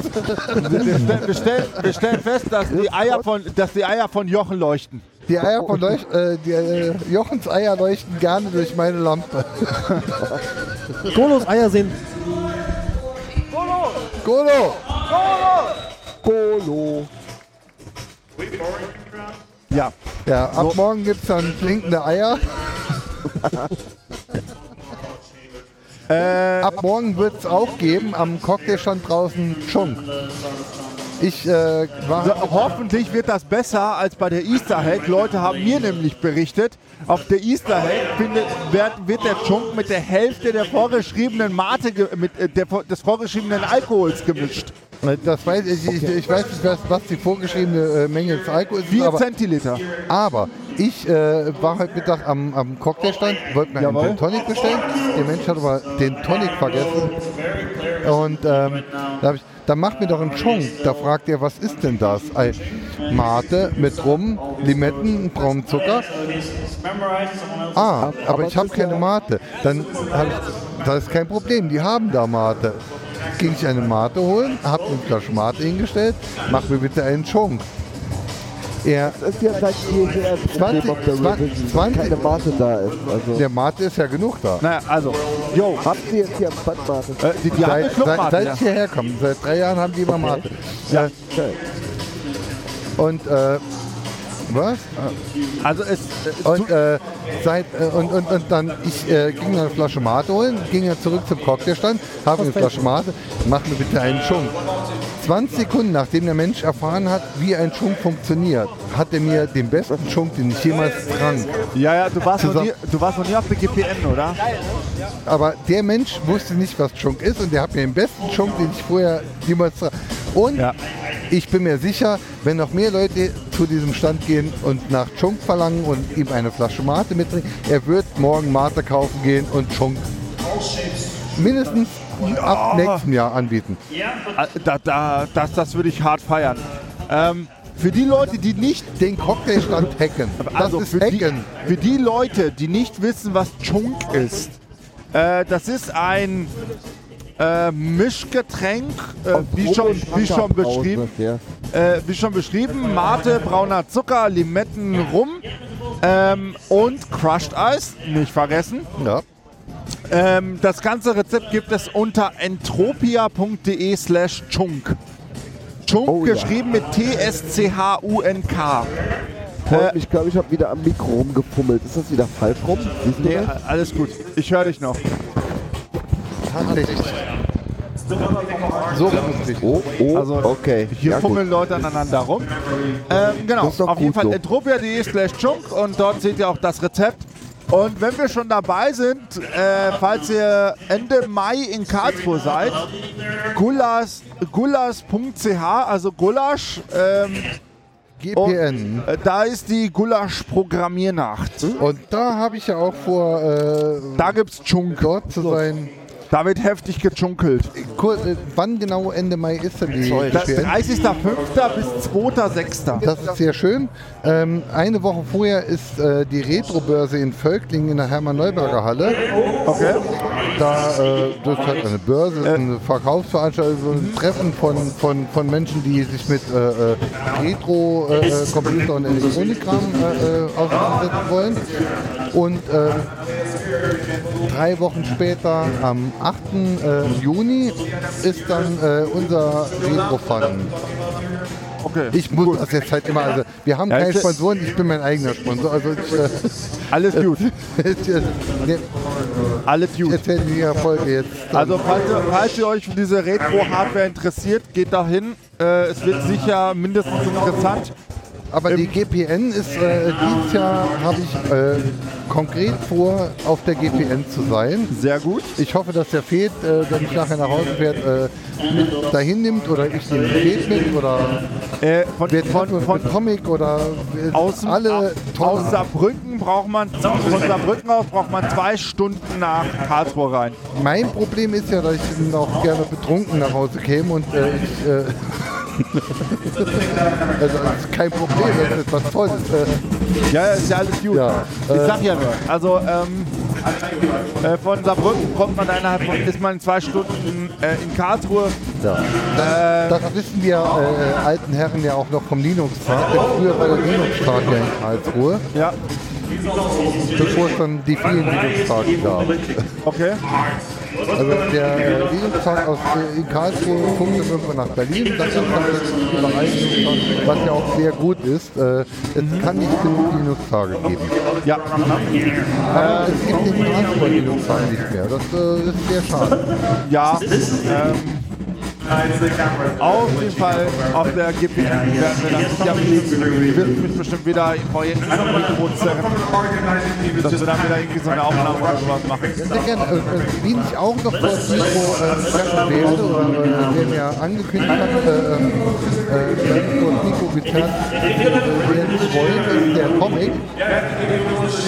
[SPEAKER 2] wir, stellen, wir, stellen, wir stellen fest, dass die Eier von, dass die Eier von Jochen leuchten.
[SPEAKER 1] Die Eier von Leuch äh, die, äh, Jochens Eier leuchten gerne durch meine Lampe.
[SPEAKER 6] Golos Eier sehen
[SPEAKER 1] Golo!
[SPEAKER 3] Golo.
[SPEAKER 2] Ja.
[SPEAKER 1] Ja, ab morgen gibt es dann blinkende Eier.
[SPEAKER 2] Äh,
[SPEAKER 1] Ab morgen wird es auch geben am Cocktailstand draußen Chunk. Ich äh, war.
[SPEAKER 2] hoffentlich wird das besser als bei der Easter Hack. Leute haben mir nämlich berichtet, auf der Easter Hack findet, wird, wird der Chunk mit der Hälfte der vorgeschriebenen Mate, mit, äh, der, des vorgeschriebenen Alkohols gemischt.
[SPEAKER 1] Das weiß ich, ich, ich weiß nicht, was, was die vorgeschriebene äh, Menge des Alkohols ist,
[SPEAKER 2] 4
[SPEAKER 1] aber,
[SPEAKER 2] Zentiliter.
[SPEAKER 1] aber ich äh, war heute Mittag am, am Cocktailstand, wollte mir einen
[SPEAKER 2] Jawohl.
[SPEAKER 1] Gin Tonic bestellen. Der Mensch hat aber den Tonic vergessen. Und ähm, da ich, dann macht mir doch einen Chunk. Da fragt er, was ist denn das? Ei, Mate mit Rum, Limetten, braunen Zucker. Ah, aber ich habe keine Mate. Dann habe ich, das ist kein Problem, die haben da Mate. Ging ich eine Mate holen, habe eine Flasche Mate hingestellt, mach mir bitte einen Chunk. Er,
[SPEAKER 3] Das ist ja seit jeher ein Problem
[SPEAKER 1] 20
[SPEAKER 3] auf der
[SPEAKER 1] 20
[SPEAKER 3] Revision,
[SPEAKER 1] 20
[SPEAKER 3] dass keine Mate da ist. Also,
[SPEAKER 1] der Mate ist ja genug da.
[SPEAKER 2] Naja, also, yo,
[SPEAKER 3] habt ihr jetzt hier am Stand Mate?
[SPEAKER 2] äh, die, die
[SPEAKER 1] Seit, seit, seit
[SPEAKER 2] ja.
[SPEAKER 1] ich hierher komme, seit drei Jahren haben die immer Mate. Ja.
[SPEAKER 3] Okay.
[SPEAKER 1] Und äh, was?
[SPEAKER 2] Also es, äh,
[SPEAKER 1] Und, äh, seit, äh, und, und, und dann, ich äh, ging eine Flasche Mate holen, ging ja zurück zum Cocktailstand, habe eine Flasche Mate, mach mir bitte einen Schunk. 20 Sekunden nachdem der Mensch erfahren hat, wie ein Schunk funktioniert, hat er mir den besten Schunk, den ich jemals trank.
[SPEAKER 2] ja, ja, du warst, noch nie, du warst noch nie auf der GPN, oder?
[SPEAKER 1] Aber der Mensch wusste nicht, was Schunk ist und der hat mir den besten Schunk, den ich vorher jemals trank. Und
[SPEAKER 2] Ja.
[SPEAKER 1] Ich bin mir sicher, wenn noch mehr Leute zu diesem Stand gehen und nach Chunk verlangen und ihm eine Flasche Mate mitbringen, er wird morgen Mate kaufen gehen und Chunk mindestens ab nächstem Jahr anbieten.
[SPEAKER 2] Äh, Da, da, das, das würde ich hart feiern. Ähm, für die Leute, die nicht
[SPEAKER 1] Den Cocktailstand hacken. Das
[SPEAKER 2] also
[SPEAKER 1] ist
[SPEAKER 2] für die,
[SPEAKER 1] hacken.
[SPEAKER 2] für die Leute, die nicht wissen, was Chunk ist, äh, das ist ein äh, Mischgetränk, äh, wie, schon, wie, schon beschrieben,
[SPEAKER 3] Ja.
[SPEAKER 2] äh, wie schon beschrieben, Mate, brauner Zucker, Limetten, Rum ähm, und Crushed Eis, nicht vergessen.
[SPEAKER 1] Ja.
[SPEAKER 2] Ähm, das ganze Rezept gibt es unter entropia.de slash chunk. Chunk
[SPEAKER 3] Oh ja.
[SPEAKER 2] geschrieben mit T-S-C-H-U-N-K.
[SPEAKER 3] Freut mich, glaube ich, habe wieder am Mikro rumgefummelt. Ist das wieder falsch rum?
[SPEAKER 2] Nee, alles gut. Ich höre dich noch.
[SPEAKER 1] Tatsächlich. So.
[SPEAKER 3] Oh, oh,
[SPEAKER 2] Also
[SPEAKER 3] okay.
[SPEAKER 2] Hier
[SPEAKER 3] ja, gut.
[SPEAKER 2] fummeln Leute aneinander rum. Ähm, genau, auf jeden
[SPEAKER 3] gut
[SPEAKER 2] Fall
[SPEAKER 3] so.
[SPEAKER 2] entropia.de slash junk und dort seht ihr auch das Rezept. Und wenn wir schon dabei sind, äh, falls ihr Ende Mai in Karlsruhe seid, gulas, gulas.ch, also Gulasch, ähm,
[SPEAKER 1] GPN.
[SPEAKER 2] äh, da ist die Gulasch-Programmiernacht.
[SPEAKER 1] Und da habe ich ja auch vor, äh,
[SPEAKER 2] Da gibt's Junk.
[SPEAKER 1] dort zu sein.
[SPEAKER 2] Da wird heftig gejunkelt.
[SPEAKER 1] Kur äh, wann genau Ende Mai ist denn die
[SPEAKER 2] Das
[SPEAKER 1] GPN?
[SPEAKER 2] 30.05. bis 2.06.
[SPEAKER 1] Das ist sehr schön. Ähm, eine Woche vorher ist äh, die Retro-Börse in Völklingen in der Hermann-Neuberger Halle.
[SPEAKER 2] Okay.
[SPEAKER 1] Da, äh, das ist halt eine Börse, ist eine Verkaufsveranstaltung, so ein Treffen von, von, von Menschen, die sich mit äh, äh, Retro-Computer und Elektronikkram äh, äh, auseinandersetzen wollen. Und äh, drei Wochen später, am 8. Äh, Juni, ist dann äh, unser Retro-Fun.
[SPEAKER 2] Okay.
[SPEAKER 1] Ich muss das jetzt halt immer, also wir haben
[SPEAKER 2] Ja,
[SPEAKER 1] keine Sponsoren, ich bin mein eigener Sponsor. Also ich, äh,
[SPEAKER 2] Alles gut. Alles
[SPEAKER 1] ich
[SPEAKER 2] gut.
[SPEAKER 1] erzähle die Folge jetzt. dann.
[SPEAKER 2] Also falls ihr, falls ihr euch für diese Retro-Hardware interessiert, geht da hin. Äh, es wird sicher mindestens interessant.
[SPEAKER 1] Aber die GPN ist, äh, dieses Jahr habe ich äh, konkret vor, auf der GPN zu sein.
[SPEAKER 2] Sehr gut.
[SPEAKER 1] Ich hoffe, dass der Fed, äh, der mich nachher nach Hause fährt, äh, mit dahin nimmt oder ich den Fed mit oder
[SPEAKER 2] Äh, von,
[SPEAKER 1] wir
[SPEAKER 2] von, von
[SPEAKER 1] mit Comic oder
[SPEAKER 2] außen,
[SPEAKER 1] alle
[SPEAKER 2] aus Saarbrücken braucht man, von Saarbrücken aus braucht man zwei Stunden nach Karlsruhe rein.
[SPEAKER 1] Mein Problem ist ja, dass ich auch gerne betrunken nach Hause käme und äh, ich. Also das ist kein Problem, das ist was Tolles. Äh,
[SPEAKER 2] Ja, ist ja alles gut.
[SPEAKER 1] Ja,
[SPEAKER 2] ich
[SPEAKER 1] äh,
[SPEAKER 2] sag ja nur. Also ähm, äh, von Saarbrücken kommt man innerhalb von, ist man in zwei Stunden äh, in Karlsruhe.
[SPEAKER 1] ja.
[SPEAKER 2] Äh,
[SPEAKER 1] Das wissen wir äh, alten Herren ja auch noch vom Linux-Tag, denn früher war der Linux-Tag ja in Karlsruhe,
[SPEAKER 2] ja,
[SPEAKER 1] bevor es dann die vielen Linux-Tage gab.
[SPEAKER 2] okay.
[SPEAKER 1] Also der äh, Linux-Tag aus, äh, in Karlsruhe funkt dann irgendwann nach Berlin, dann ist das überall was ja auch sehr gut ist. Äh, es kann nicht genug Linux-Tage geben.
[SPEAKER 2] Ja,
[SPEAKER 1] Aber es gibt den Karlsruher Linux-Tag nicht mehr. Das äh, ist sehr schade.
[SPEAKER 2] ja. Ähm, auf jeden Fall auf der GPN werden wir dann, ja, ich will mich bestimmt wieder vor irgendeinem Mikro zerren, dass wir dann wieder irgendwie so eine Aufnahme oder sowas machen.
[SPEAKER 1] Sehr gerne. Äh, äh, wen ich auch noch vor das Mikro äh, treffen werde, oder der mir angekündigt hat, äh, ähm, äh, Mikro gezerrt äh, werden wollte, ist der Comic.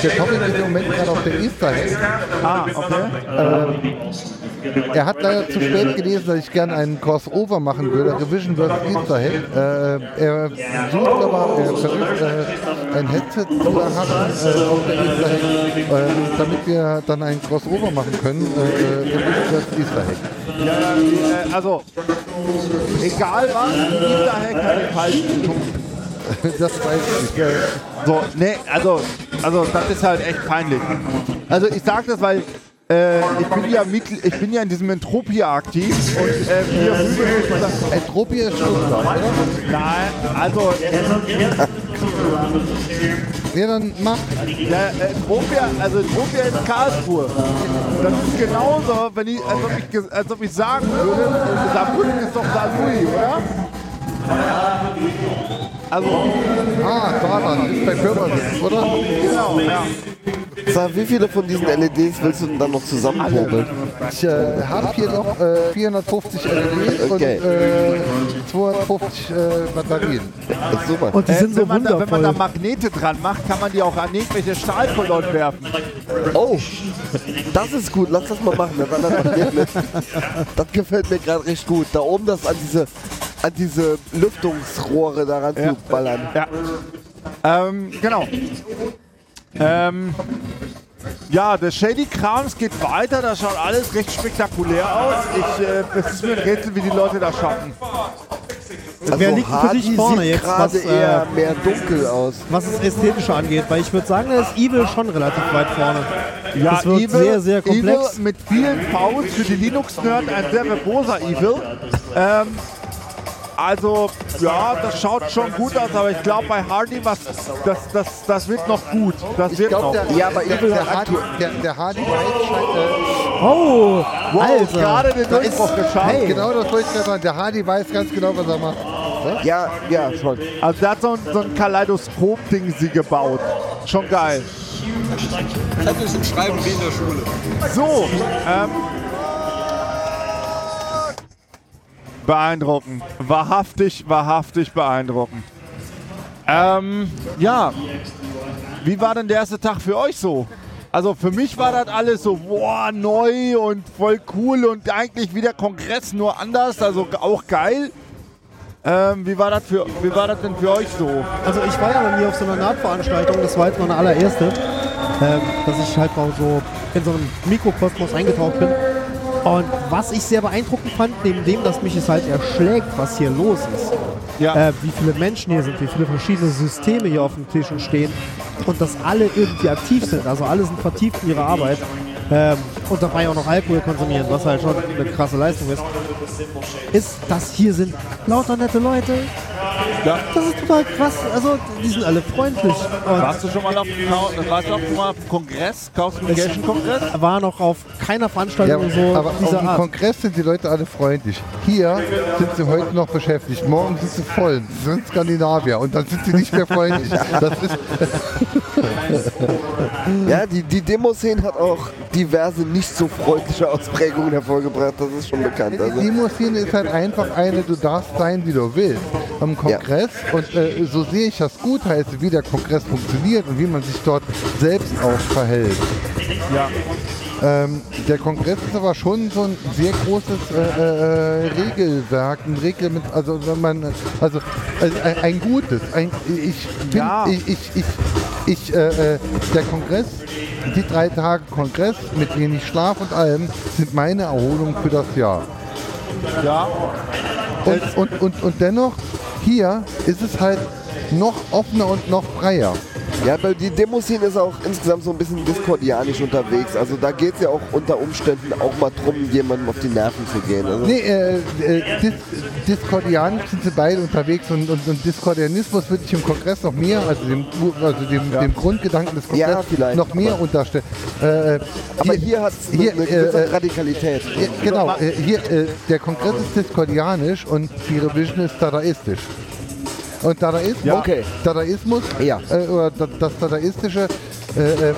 [SPEAKER 1] Der Comic ist im Moment gerade auf der Easter Egg.
[SPEAKER 2] Ah, okay.
[SPEAKER 1] Er hat leider zu spät gelesen, dass ich gerne einen Crossover machen würde, Revision vs. Easter. Äh, er sucht aber, er versucht äh, ein Headset zu erhaschen äh, auf der Easter äh, damit wir dann einen Crossover machen können, äh, äh, Revision vs. Easter
[SPEAKER 2] die, äh, also, egal was, die Hinterher kann ich falsch tun.
[SPEAKER 1] Das weiß ich. Äh,
[SPEAKER 2] So, nee, also, also das ist halt echt peinlich. Also ich sag das, weil äh, ich bin ja Mitglied, ich bin ja in diesem Entropia aktiv und äh, wir Rügen-
[SPEAKER 1] Entropie ist Stuttgart, oder?
[SPEAKER 2] Nein, also äh,
[SPEAKER 1] Ja, dann mach.
[SPEAKER 2] ja, Entropia, also Entropia ist Karlsruhe. Das ist genauso, wenn ich, als ob ich, als ob ich sagen würde, äh, Saarbrücken ist doch Saarlouis, oder? Also,
[SPEAKER 1] Ah, Fahrrad ist bei Firmasitz, oder?
[SPEAKER 2] genau, ja.
[SPEAKER 3] Sag, wie viele von diesen LEDs willst du denn dann noch zusammenpobeln?
[SPEAKER 1] Ich äh, habe hier noch äh, 450 LEDs
[SPEAKER 3] Okay.
[SPEAKER 1] und äh, 250 äh, Batterien.
[SPEAKER 3] Super.
[SPEAKER 6] Und die
[SPEAKER 2] Äh,
[SPEAKER 6] sind so
[SPEAKER 2] wenn, man da, wenn man da Magnete dran macht, kann man die auch an irgendwelche Stahlkolonnen werfen.
[SPEAKER 3] Oh, das ist gut. Lass das mal machen. Das, das gefällt mir gerade recht gut. Da oben das an diese, an diese Lüftungsrohre daran
[SPEAKER 2] Ja.
[SPEAKER 3] zu ballern.
[SPEAKER 2] Ja. Ähm, genau. Ähm, ja, der Shady Krams geht weiter. Das schaut alles recht spektakulär aus. Ich, äh, es ist mir ein Rätsel, wie die Leute das schaffen.
[SPEAKER 6] Wer liegt für dich vorne
[SPEAKER 3] sieht
[SPEAKER 6] jetzt,
[SPEAKER 3] gerade
[SPEAKER 6] was, äh,
[SPEAKER 3] eher mehr dunkel aus.
[SPEAKER 6] was das Ästhetische angeht, weil ich würde sagen, da ist Evil schon relativ weit vorne.
[SPEAKER 2] Ja,
[SPEAKER 6] Das wird sehr, sehr komplex.
[SPEAKER 2] Evil mit vielen Vs für die Linux-Nerd, ein sehr verboser Evil. Ähm, also, ja, das schaut schon gut aus, aber ich glaube bei Hardy, was, das, das, das wird noch gut. Das
[SPEAKER 1] Ich
[SPEAKER 2] wird
[SPEAKER 1] glaube,
[SPEAKER 2] noch.
[SPEAKER 1] der,
[SPEAKER 3] Ja, aber
[SPEAKER 1] der, der, Hardy, der, der Hardy Weiß scheint, äh,
[SPEAKER 6] Oh,
[SPEAKER 2] wow,
[SPEAKER 6] Alter.
[SPEAKER 2] gerade den Durchbruch geschafft.
[SPEAKER 6] Hey.
[SPEAKER 1] genau das wollte ich gerade sagen. Der Hardy weiß ganz genau, was er macht.
[SPEAKER 3] Ja, ja, schon.
[SPEAKER 2] Also der hat so ein, so ein Kaleidoskop-Ding sie gebaut. Schon geil.
[SPEAKER 7] Zettel zum Schreiben wie in der Schule.
[SPEAKER 2] So, ähm, beeindruckend. Wahrhaftig, wahrhaftig beeindruckend. Ähm, ja. Wie war denn der erste Tag für euch so? Also für mich war das alles so, boah, neu und voll cool und eigentlich wie der Kongress, nur anders, also auch geil. Ähm, wie, war das für, wie war das denn für euch so?
[SPEAKER 6] Also ich war ja noch nie auf so einer Nahtveranstaltung, das war jetzt meine allererste, ähm, dass ich halt mal so in so einem Mikrokosmos eingetaucht bin. Und was ich sehr beeindruckend fand, neben dem, dass mich es halt erschlägt, was hier los ist,
[SPEAKER 2] Ja,
[SPEAKER 6] äh, wie viele Menschen hier sind, wie viele verschiedene Systeme hier auf dem Tischen stehen und dass alle irgendwie aktiv sind, also alle sind vertieft in ihrer Arbeit ähm, und dabei auch noch Alkohol konsumieren, was halt schon eine krasse Leistung ist, ist, dass hier sind lauter nette Leute.
[SPEAKER 2] Ja.
[SPEAKER 6] Das ist total krass. Also, die sind alle freundlich. Und
[SPEAKER 2] warst du schon mal auf dem, warst du auch schon mal auf dem Kongress, Chaos Kongress?
[SPEAKER 6] war noch auf keiner
[SPEAKER 1] Ja,
[SPEAKER 6] Veranstaltung so
[SPEAKER 1] aber auf dem
[SPEAKER 6] Art.
[SPEAKER 1] Kongress sind die Leute alle freundlich. Hier sind sie heute noch beschäftigt. Morgen sind sie voll. Sie sind Skandinavier und dann sind sie nicht mehr freundlich. Das ist,
[SPEAKER 3] Ja, die, die Demo-Szene hat auch diverse nicht so freundliche Ausprägungen hervorgebracht. Das ist schon bekannt. Also,
[SPEAKER 1] die Demo-Szene ist halt einfach eine, du darfst sein, wie du willst. Am Kongress, und äh, so sehe ich das gut heiße, wie der Kongress funktioniert und wie man sich dort selbst auch verhält.
[SPEAKER 2] Ja.
[SPEAKER 1] Ähm, der Kongress ist aber schon so ein sehr großes äh, äh, Regelwerk, ein Reglement, also wenn man, also, ein, ein gutes. Ein, ich bin,
[SPEAKER 2] Ja.
[SPEAKER 1] ich, ich, ich, ich äh, äh, der Kongress, die drei Tage Kongress mit wenig Schlaf und allem, sind meine Erholung für das Jahr.
[SPEAKER 2] Ja.
[SPEAKER 1] Und, und, und, und dennoch, hier ist es halt noch offener und noch freier.
[SPEAKER 3] Ja, weil die Demo-Szene ist auch insgesamt so ein bisschen diskordianisch unterwegs. Also da geht es ja auch unter Umständen auch mal drum, jemandem auf die Nerven zu gehen. Also,
[SPEAKER 1] Nee, äh, äh, Dis Diskordianisch sind sie beide unterwegs und, und, und Diskordianismus würde ich im Kongress noch mehr, also dem, also dem, dem Grundgedanken des
[SPEAKER 3] Ja,
[SPEAKER 1] Kongress
[SPEAKER 3] vielleicht,
[SPEAKER 1] noch mehr
[SPEAKER 3] aber-
[SPEAKER 1] unterstellen. Äh,
[SPEAKER 3] aber hier hat es eine, eine gewisse
[SPEAKER 1] äh, äh,
[SPEAKER 3] Radikalität.
[SPEAKER 1] äh, genau, äh, hier, äh, der Kongress ist diskordianisch und die Revision ist dadaistisch. Und Dadaismus,
[SPEAKER 3] Ja, okay.
[SPEAKER 1] Dadaismus
[SPEAKER 3] Ja.
[SPEAKER 1] äh, oder da- das Dadaistische äh, äh,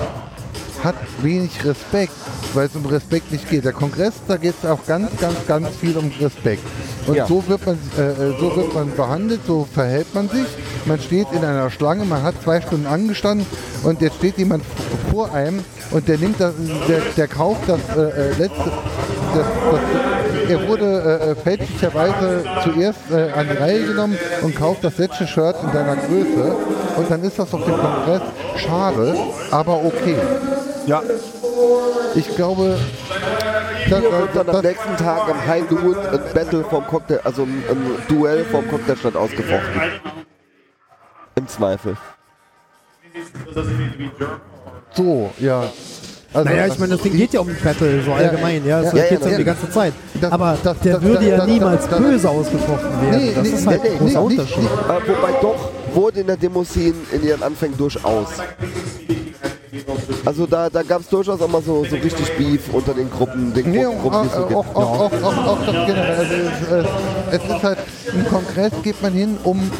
[SPEAKER 1] hat wenig Respekt, weil es um Respekt nicht geht. Der Kongress, da geht es auch ganz, ganz, ganz viel um Respekt. Und
[SPEAKER 3] Ja.
[SPEAKER 1] so, wird man, äh, äh, so wird man behandelt, so verhält man sich. Man steht in einer Schlange, man hat zwei Stunden angestanden und jetzt steht jemand vor einem und der nimmt das, der, der kauft das äh, äh, letzte, das, das, er wurde äh, äh, fälschlicherweise zuerst äh, an die Reihe genommen und kauft das letzte Shirt in deiner Größe und dann ist das auf dem Kongress schade, aber okay.
[SPEAKER 2] Ja.
[SPEAKER 1] Ich glaube, da,
[SPEAKER 3] Hier wird
[SPEAKER 1] da,
[SPEAKER 3] dann am nächsten Tag am High Noon ein Battle vom Cocktail, also ein, ein Duell vom Cocktailstand ausgefochten. Im Zweifel.
[SPEAKER 1] so, ja. Also,
[SPEAKER 6] Naja, ich meine, das Ding geht ja um Battle, so allgemein, ja. Das
[SPEAKER 1] Ja,
[SPEAKER 6] geht ja,
[SPEAKER 3] ja,
[SPEAKER 6] die ganze Zeit. Aber
[SPEAKER 1] das-
[SPEAKER 6] der würde ja niemals böse ausgefochten werden.
[SPEAKER 1] Nee,
[SPEAKER 6] das ist halt ein großer Unterschied.
[SPEAKER 3] Äh, wobei doch wurde in der Demo-Szene in ihren Anfängen durchaus. Also da, da gab es durchaus auch mal so, so richtig Beef unter den Gruppen, den
[SPEAKER 1] Nee,
[SPEAKER 3] Gruppen,
[SPEAKER 1] auch,
[SPEAKER 3] die es so
[SPEAKER 1] auch,
[SPEAKER 3] gibt.
[SPEAKER 1] auch, auch, auch, auch das generell. Also es, äh, es ist halt, im Kongress geht man hin, um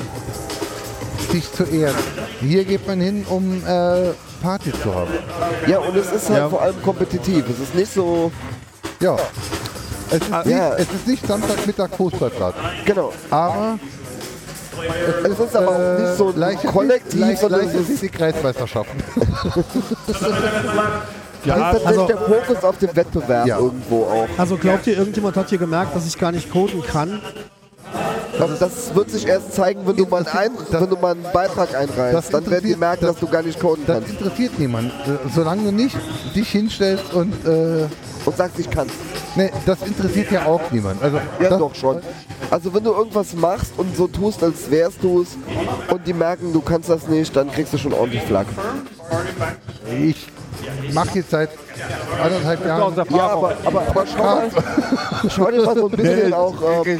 [SPEAKER 1] sich zu ehren. Hier geht man hin, um äh, Party zu haben.
[SPEAKER 3] Ja, und es ist halt
[SPEAKER 1] Ja.
[SPEAKER 3] vor allem kompetitiv. Es ist nicht so,
[SPEAKER 1] Ja. Es ist, nicht,
[SPEAKER 3] Ja.
[SPEAKER 1] es ist nicht Samstagmittag Fußballplatz,
[SPEAKER 3] genau.
[SPEAKER 1] aber
[SPEAKER 3] Es ist aber auch nicht so
[SPEAKER 1] leicht
[SPEAKER 3] kollektiv,
[SPEAKER 1] leicht,
[SPEAKER 3] sondern
[SPEAKER 1] leicht
[SPEAKER 3] es
[SPEAKER 1] ist
[SPEAKER 3] ist
[SPEAKER 1] die Kreismeisterschaften.
[SPEAKER 2] Ja,
[SPEAKER 3] halt
[SPEAKER 2] also,
[SPEAKER 3] der Fokus auf dem Wettbewerb
[SPEAKER 1] Ja.
[SPEAKER 3] irgendwo auch.
[SPEAKER 6] Also glaubt ihr, irgendjemand hat hier gemerkt, dass ich gar nicht coden kann?
[SPEAKER 3] Also das wird sich erst zeigen, wenn du mal, ein,
[SPEAKER 1] Das-
[SPEAKER 3] wenn du mal einen Beitrag einreichst.
[SPEAKER 1] das
[SPEAKER 3] Dann werden die
[SPEAKER 1] interessiert-
[SPEAKER 3] merken,
[SPEAKER 1] das-
[SPEAKER 3] dass du gar nicht coden
[SPEAKER 1] Das
[SPEAKER 3] kannst.
[SPEAKER 1] interessiert niemand. Äh, Solange du nicht dich hinstellst und äh,
[SPEAKER 3] Und sagst, ich kann's.
[SPEAKER 1] nee, das interessiert ja auch niemand. Also
[SPEAKER 3] Ja,
[SPEAKER 1] das,
[SPEAKER 3] doch schon. Also wenn du irgendwas machst und so tust, als wärst du es und die merken, du kannst das nicht, dann kriegst du schon ordentlich Flak.
[SPEAKER 1] Ich mache jetzt seit anderthalb Jahren.
[SPEAKER 3] Ja, aber, aber, aber schau, mal, schau dir mal so ein bisschen auch ähm,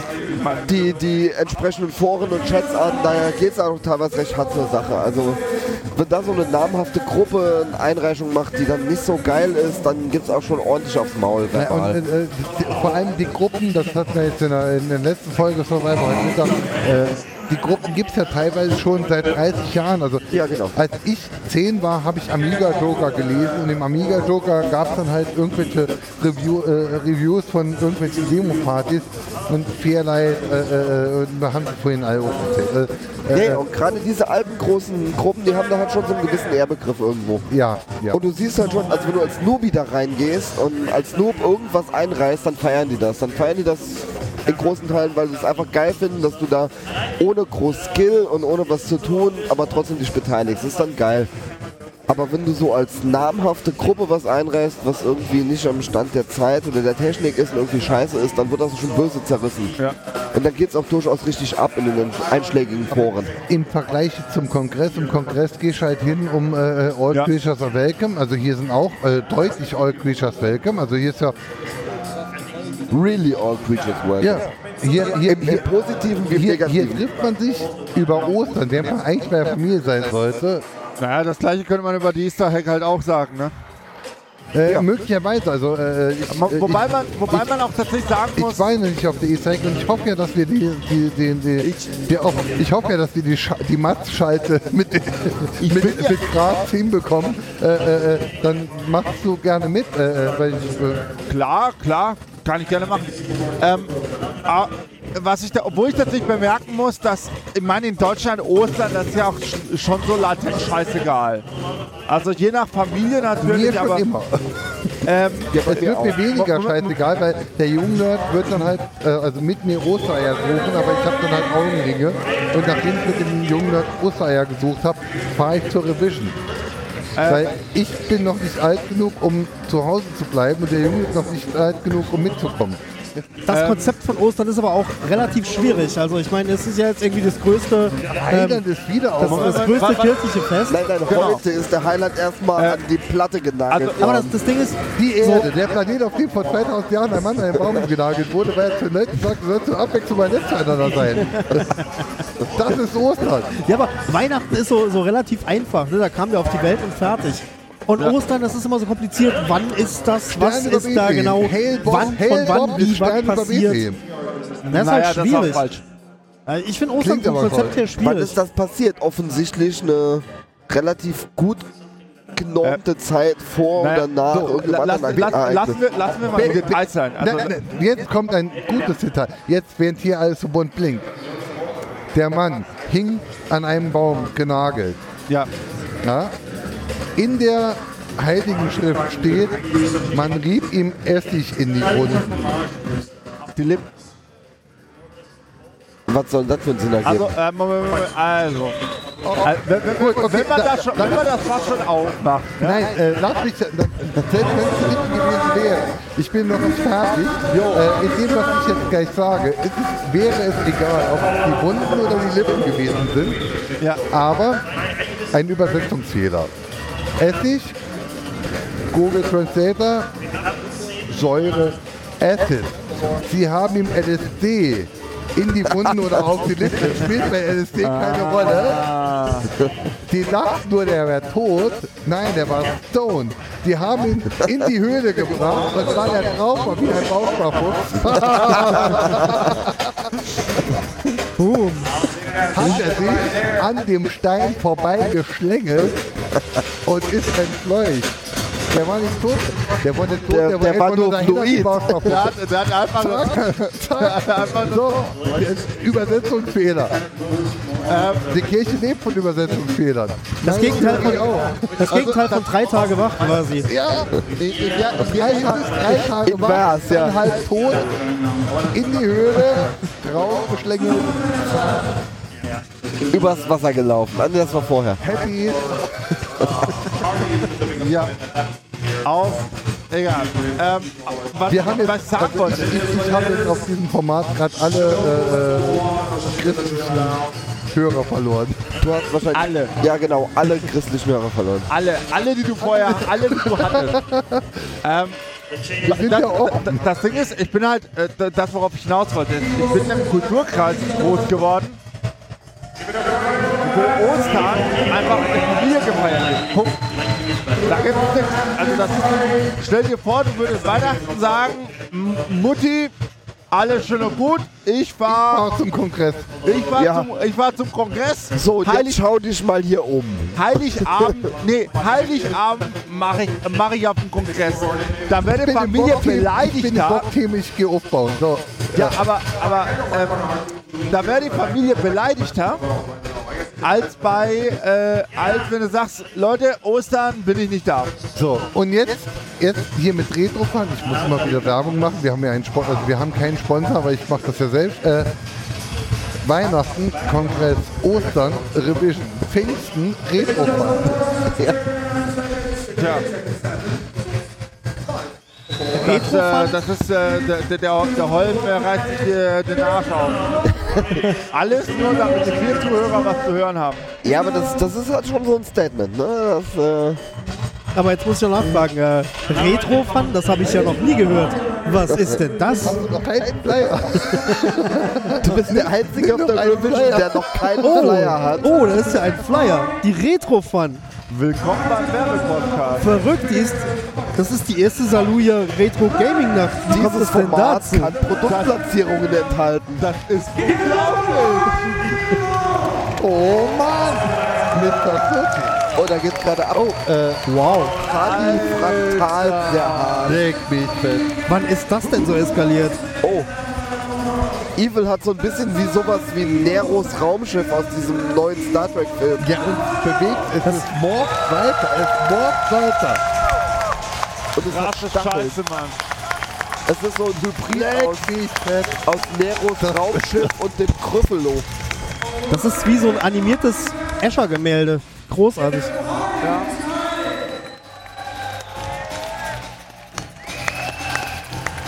[SPEAKER 3] die, die entsprechenden Foren und Chats an. Da geht es auch teilweise recht hart zur Sache. Also, wenn da so eine namhafte Gruppe eine Einreichung macht, die dann nicht so geil ist, dann gibt es auch schon ordentlich aufs Maul.
[SPEAKER 1] Ja, und, äh, die, vor allem die Gruppen, das hatten wir jetzt in der, in der letzten Folge Survivor heute Mittag, äh, die Gruppen gibt es ja teilweise schon seit 30 Jahren. Also
[SPEAKER 3] Ja, genau.
[SPEAKER 1] als ich 10 war, habe ich Amiga Joker gelesen und im Amiga Joker gab es dann halt irgendwelche Review, äh, Reviews von irgendwelchen Demo-Partys und Fairlight, äh, äh, wir haben es vorhin alle auch erzählt. Äh,
[SPEAKER 3] Nee,
[SPEAKER 1] äh,
[SPEAKER 3] und gerade diese alten großen Gruppen, die haben da halt schon so einen gewissen Ehrbegriff irgendwo.
[SPEAKER 1] ja, ja.
[SPEAKER 3] Und du siehst halt schon, also wenn du als Noobi da reingehst und als Noob irgendwas einreißt, dann feiern die das. Dann feiern die das in großen Teilen, weil sie es einfach geil finden, dass du da ohne groß Skill und ohne was zu tun, aber trotzdem dich beteiligst. Das ist dann geil. Aber wenn du so als namhafte Gruppe was einreißt, was irgendwie nicht am Stand der Zeit oder der Technik ist und irgendwie scheiße ist, dann wird das schon böse zerrissen.
[SPEAKER 2] Ja.
[SPEAKER 3] Und dann geht es auch durchaus richtig ab in den einschlägigen Foren.
[SPEAKER 1] im Vergleich zum Kongress, im Kongress gehst du halt hin, um äh, äh, All
[SPEAKER 2] Ja.
[SPEAKER 1] Creatures are Welcome. Also hier sind auch äh, deutlich All Creatures Welcome. Also hier ist ja,
[SPEAKER 3] Really all creatures welcome.
[SPEAKER 1] ja hier, hier,
[SPEAKER 3] Im, Im
[SPEAKER 1] hier,
[SPEAKER 3] Positiven wie im
[SPEAKER 1] hier, hier trifft man sich über Ostern, der man eigentlich bei der Familie sein sollte.
[SPEAKER 2] Naja, das gleiche könnte man über die Easter Hack halt auch sagen, ne?
[SPEAKER 1] Äh, Möglicherweise, also äh, ich, äh,
[SPEAKER 2] Wobei
[SPEAKER 1] ich,
[SPEAKER 2] man, wobei man auch tatsächlich sagen
[SPEAKER 1] ich
[SPEAKER 2] muss,
[SPEAKER 1] war noch nicht auf der E-Cycle und ich hoffe ja, dass wir die, die, die, die, die auch, ich hoffe ja, dass wir die, Scha die Matz-Schalte mit, den- mit, mit Gras hinbekommen. Äh, äh, äh, dann machst du gerne mit, äh, äh, weil ich, äh,
[SPEAKER 2] Klar, klar, kann ich gerne machen. Ähm, ah, was ich da, obwohl ich tatsächlich bemerken muss, dass ich meine in Deutschland Ostern, das ist ja auch sch- schon so latent scheißegal. Also je nach Familie
[SPEAKER 1] mir
[SPEAKER 2] natürlich,
[SPEAKER 1] schon
[SPEAKER 2] aber
[SPEAKER 1] immer.
[SPEAKER 2] ähm,
[SPEAKER 1] Es wird mir weniger scheißegal, weil der Jungnerd wird dann halt, äh, also mit mir Ostereier suchen, aber ich habe dann halt Augenringe. Und nachdem ich mit dem Jungnerd Ostereier gesucht habe, fahre ich zur Revision. Weil ich bin noch nicht alt genug, um zu Hause zu bleiben und der Junge ist noch nicht alt genug, um mitzukommen.
[SPEAKER 6] Das Konzept von Ostern ist aber auch relativ schwierig. Also ich meine, es ist ja jetzt irgendwie das größte,
[SPEAKER 1] Heiland
[SPEAKER 6] ähm,
[SPEAKER 1] ist wieder
[SPEAKER 6] das,
[SPEAKER 1] auf.
[SPEAKER 6] das größte kirchliche Fest.
[SPEAKER 3] Nein, nein, heute ist der Highlight erstmal an die Platte genagelt
[SPEAKER 2] also-
[SPEAKER 6] Aber das, das Ding ist,
[SPEAKER 1] Die Erde, der Planet, auf dem vor 2000 Jahren ein Mann an einen Baum genagelt wurde, weil er zu nett und sagte, soll zur Abwechslung mein Netzteilender sein. Das ist Ostern.
[SPEAKER 6] ja, aber Weihnachten ist so, so relativ einfach. Ne? Da kam der auf die Welt und fertig. Und Ostern, das ist immer so kompliziert. Wann ist das? Was
[SPEAKER 1] Stern über
[SPEAKER 6] ist da genau?
[SPEAKER 1] Hail Bob,
[SPEAKER 6] wann,
[SPEAKER 1] Hail
[SPEAKER 6] von wann,
[SPEAKER 1] Bob
[SPEAKER 6] wie, was
[SPEAKER 1] über
[SPEAKER 6] passiert? Das ist
[SPEAKER 2] naja,
[SPEAKER 6] halt
[SPEAKER 2] das ist auch
[SPEAKER 6] schwierig.
[SPEAKER 2] falsch.
[SPEAKER 6] Also Ich finde Ostern vom Konzept her
[SPEAKER 3] Wann
[SPEAKER 6] schwierig.
[SPEAKER 3] ist das passiert? Offensichtlich eine relativ gut genormte Zeit vor
[SPEAKER 2] Naja,
[SPEAKER 3] und danach
[SPEAKER 2] so,
[SPEAKER 3] irgendeinem
[SPEAKER 2] la-
[SPEAKER 3] anderen
[SPEAKER 2] lass, lass, lassen, wir, lassen wir mal im Detail sein. Also,
[SPEAKER 1] Nein, nein, nein, jetzt kommt ein gutes Detail. Jetzt, während hier alles so bunt blinkt. Der Mann hing an einem Baum genagelt.
[SPEAKER 2] ja.
[SPEAKER 1] Ja? In der Heiligen Schrift steht, man rieb ihm Essig in die Wunden.
[SPEAKER 2] Die Lippen.
[SPEAKER 3] Was soll das für einen Sinn ergeben?
[SPEAKER 2] Also, äh, Moment, Moment, also. Äh, wenn, wenn,
[SPEAKER 1] Gut, okay,
[SPEAKER 2] wenn, man
[SPEAKER 1] da-
[SPEAKER 2] das schon, wenn man das Fass schon aufmacht,
[SPEAKER 1] Nein, äh, lass mich, selbst wenn es nicht gewesen wäre, ich bin noch nicht fertig. Äh, in dem, was ich jetzt gleich sage, ist es, wäre es egal, ob es die Wunden oder die Lippen gewesen sind.
[SPEAKER 2] Ja.
[SPEAKER 1] Aber ein Übersetzungsfehler. Essig, Google Translator, Säure, Acid. Sie haben ihm LSD in die Wunden oder auf die Lippen. Das spielt bei LSD keine Rolle. Die dachten nur, der wäre tot. Nein, der war stoned. Die haben ihn in die Höhle gebracht und weil er drauf war wie ein Bauchbarfuchs,
[SPEAKER 6] Boom.
[SPEAKER 1] Hat er sich an dem Stein vorbeigeschlängelt und ist entfleucht. Der war nicht tot. Der war nicht tot,
[SPEAKER 3] Der-
[SPEAKER 1] der,
[SPEAKER 3] der
[SPEAKER 1] war,
[SPEAKER 3] war
[SPEAKER 1] einfach
[SPEAKER 3] nur Fluid.
[SPEAKER 2] der hat, der hat einfach nur,
[SPEAKER 1] Zack, zack. So, Übersetzungsfehler. Die Kirche lebt von Übersetzungsfehlern.
[SPEAKER 6] Das Gegenteil von,
[SPEAKER 1] auch.
[SPEAKER 6] das Gegenteil von drei Tage wach quasi.
[SPEAKER 1] Ja, ich, ich, ja drei, Tage, drei Tage
[SPEAKER 3] Im
[SPEAKER 1] wach,
[SPEAKER 3] ja.
[SPEAKER 1] dann halb tot, in die Höhle, draufgeschlängelt,
[SPEAKER 3] Übers Wasser gelaufen. Ah, nee, das war vorher.
[SPEAKER 1] happy.
[SPEAKER 2] ja, auf, egal. Ähm, was,
[SPEAKER 1] Wir haben jetzt,
[SPEAKER 2] was sagen
[SPEAKER 1] also
[SPEAKER 2] wollte,
[SPEAKER 1] ich, ich, habe jetzt auf diesem Format gerade alle äh, äh, christlichen Hörer verloren.
[SPEAKER 3] Du hast wahrscheinlich.
[SPEAKER 2] Alle.
[SPEAKER 3] Ja, genau, alle christlichen Hörer verloren.
[SPEAKER 2] Alle, alle, die du vorher, alle, die du hattest. ähm, das,
[SPEAKER 1] ja
[SPEAKER 2] das, Ding ist, ich bin halt, äh, das worauf ich hinaus wollte, ich bin im Kulturkreis groß geworden, wo Ostern einfach mit Familie gefeiert wird. Punkt. Da nichts. Also das, stell dir vor, du würdest Weihnachten sagen, Mutti, alles schön und gut, ich war,
[SPEAKER 1] zum Kongress.
[SPEAKER 2] ich war,
[SPEAKER 3] Ja.
[SPEAKER 2] zum, ich war zum Kongress.
[SPEAKER 3] So, und jetzt
[SPEAKER 2] Heilig,
[SPEAKER 3] schau dich mal hier um.
[SPEAKER 2] Heiligabend, nee, Heiligabend mache ich, mach ich auf dem Kongress. Da wäre die
[SPEAKER 1] Ich
[SPEAKER 2] Familie
[SPEAKER 1] Bockteam- Ich
[SPEAKER 2] beleidigt
[SPEAKER 1] bin. Bockteam, ich gehe aufbauen. So.
[SPEAKER 2] Ja, aber, aber ähm, da wäre die Familie beleidigter, als bei, äh, als wenn du sagst, Leute, Ostern bin ich nicht da.
[SPEAKER 1] So, und jetzt, jetzt hier mit Retrofahren, ich muss mal wieder Werbung machen. Wir haben ja einen Sponsor, also wir haben keinen Sponsor, aber ich mache das ja selbst. Äh, Weihnachten, Kongress, Ostern, Revision, Pfingsten, Retrofahren.
[SPEAKER 2] Tja. Das, äh, das ist, äh, der, der, der, Holm äh, reißt sich äh, den Arsch auf. Alles nur, damit die vier Zuhörer was zu hören haben.
[SPEAKER 3] Ja, aber das, das ist halt schon so ein Statement, ne? Das, äh,
[SPEAKER 6] Aber jetzt muss ich noch nachfragen, äh, Retro-Fun, das habe ich ja noch nie gehört. Was ist denn das?
[SPEAKER 1] Hast du noch keinen Flyer?
[SPEAKER 3] du bist der Einzige auf der
[SPEAKER 1] Flyer.
[SPEAKER 3] der noch keinen
[SPEAKER 6] Oh,
[SPEAKER 3] Flyer hat.
[SPEAKER 6] oh, da ist ja ein Flyer. Die Retro-Fun.
[SPEAKER 2] Willkommen beim Werbepodcast.
[SPEAKER 6] Verrückt ist, das ist die erste Saluja Retro Gaming Nacht. Wie kommt
[SPEAKER 3] Dieses
[SPEAKER 6] es denn
[SPEAKER 3] Format
[SPEAKER 6] dazu?
[SPEAKER 3] kann Produktplatzierungen enthalten.
[SPEAKER 2] Das ist unglaublich.
[SPEAKER 1] Oh Mann! Mr. Cookie.
[SPEAKER 3] Oh, da geht's gerade ab. Oh,
[SPEAKER 1] Äh, wow.
[SPEAKER 3] Party fraktal der.
[SPEAKER 1] Leg mich fest.
[SPEAKER 6] Wann ist das denn so eskaliert?
[SPEAKER 3] Oh. Evil hat so ein bisschen wie sowas wie Neros Raumschiff aus diesem neuen Star Trek Film.
[SPEAKER 1] Ja, und bewegt, es ist morgt weiter, es morgt weiter.
[SPEAKER 3] Und es hat
[SPEAKER 2] Krasse
[SPEAKER 3] Stacheln.
[SPEAKER 2] Scheiße, Mann.
[SPEAKER 3] Es ist so ein Hybrid aus, aus Neros Raumschiff und dem Krüppelo.
[SPEAKER 6] Das ist wie so ein animiertes Escher-Gemälde. Großartig.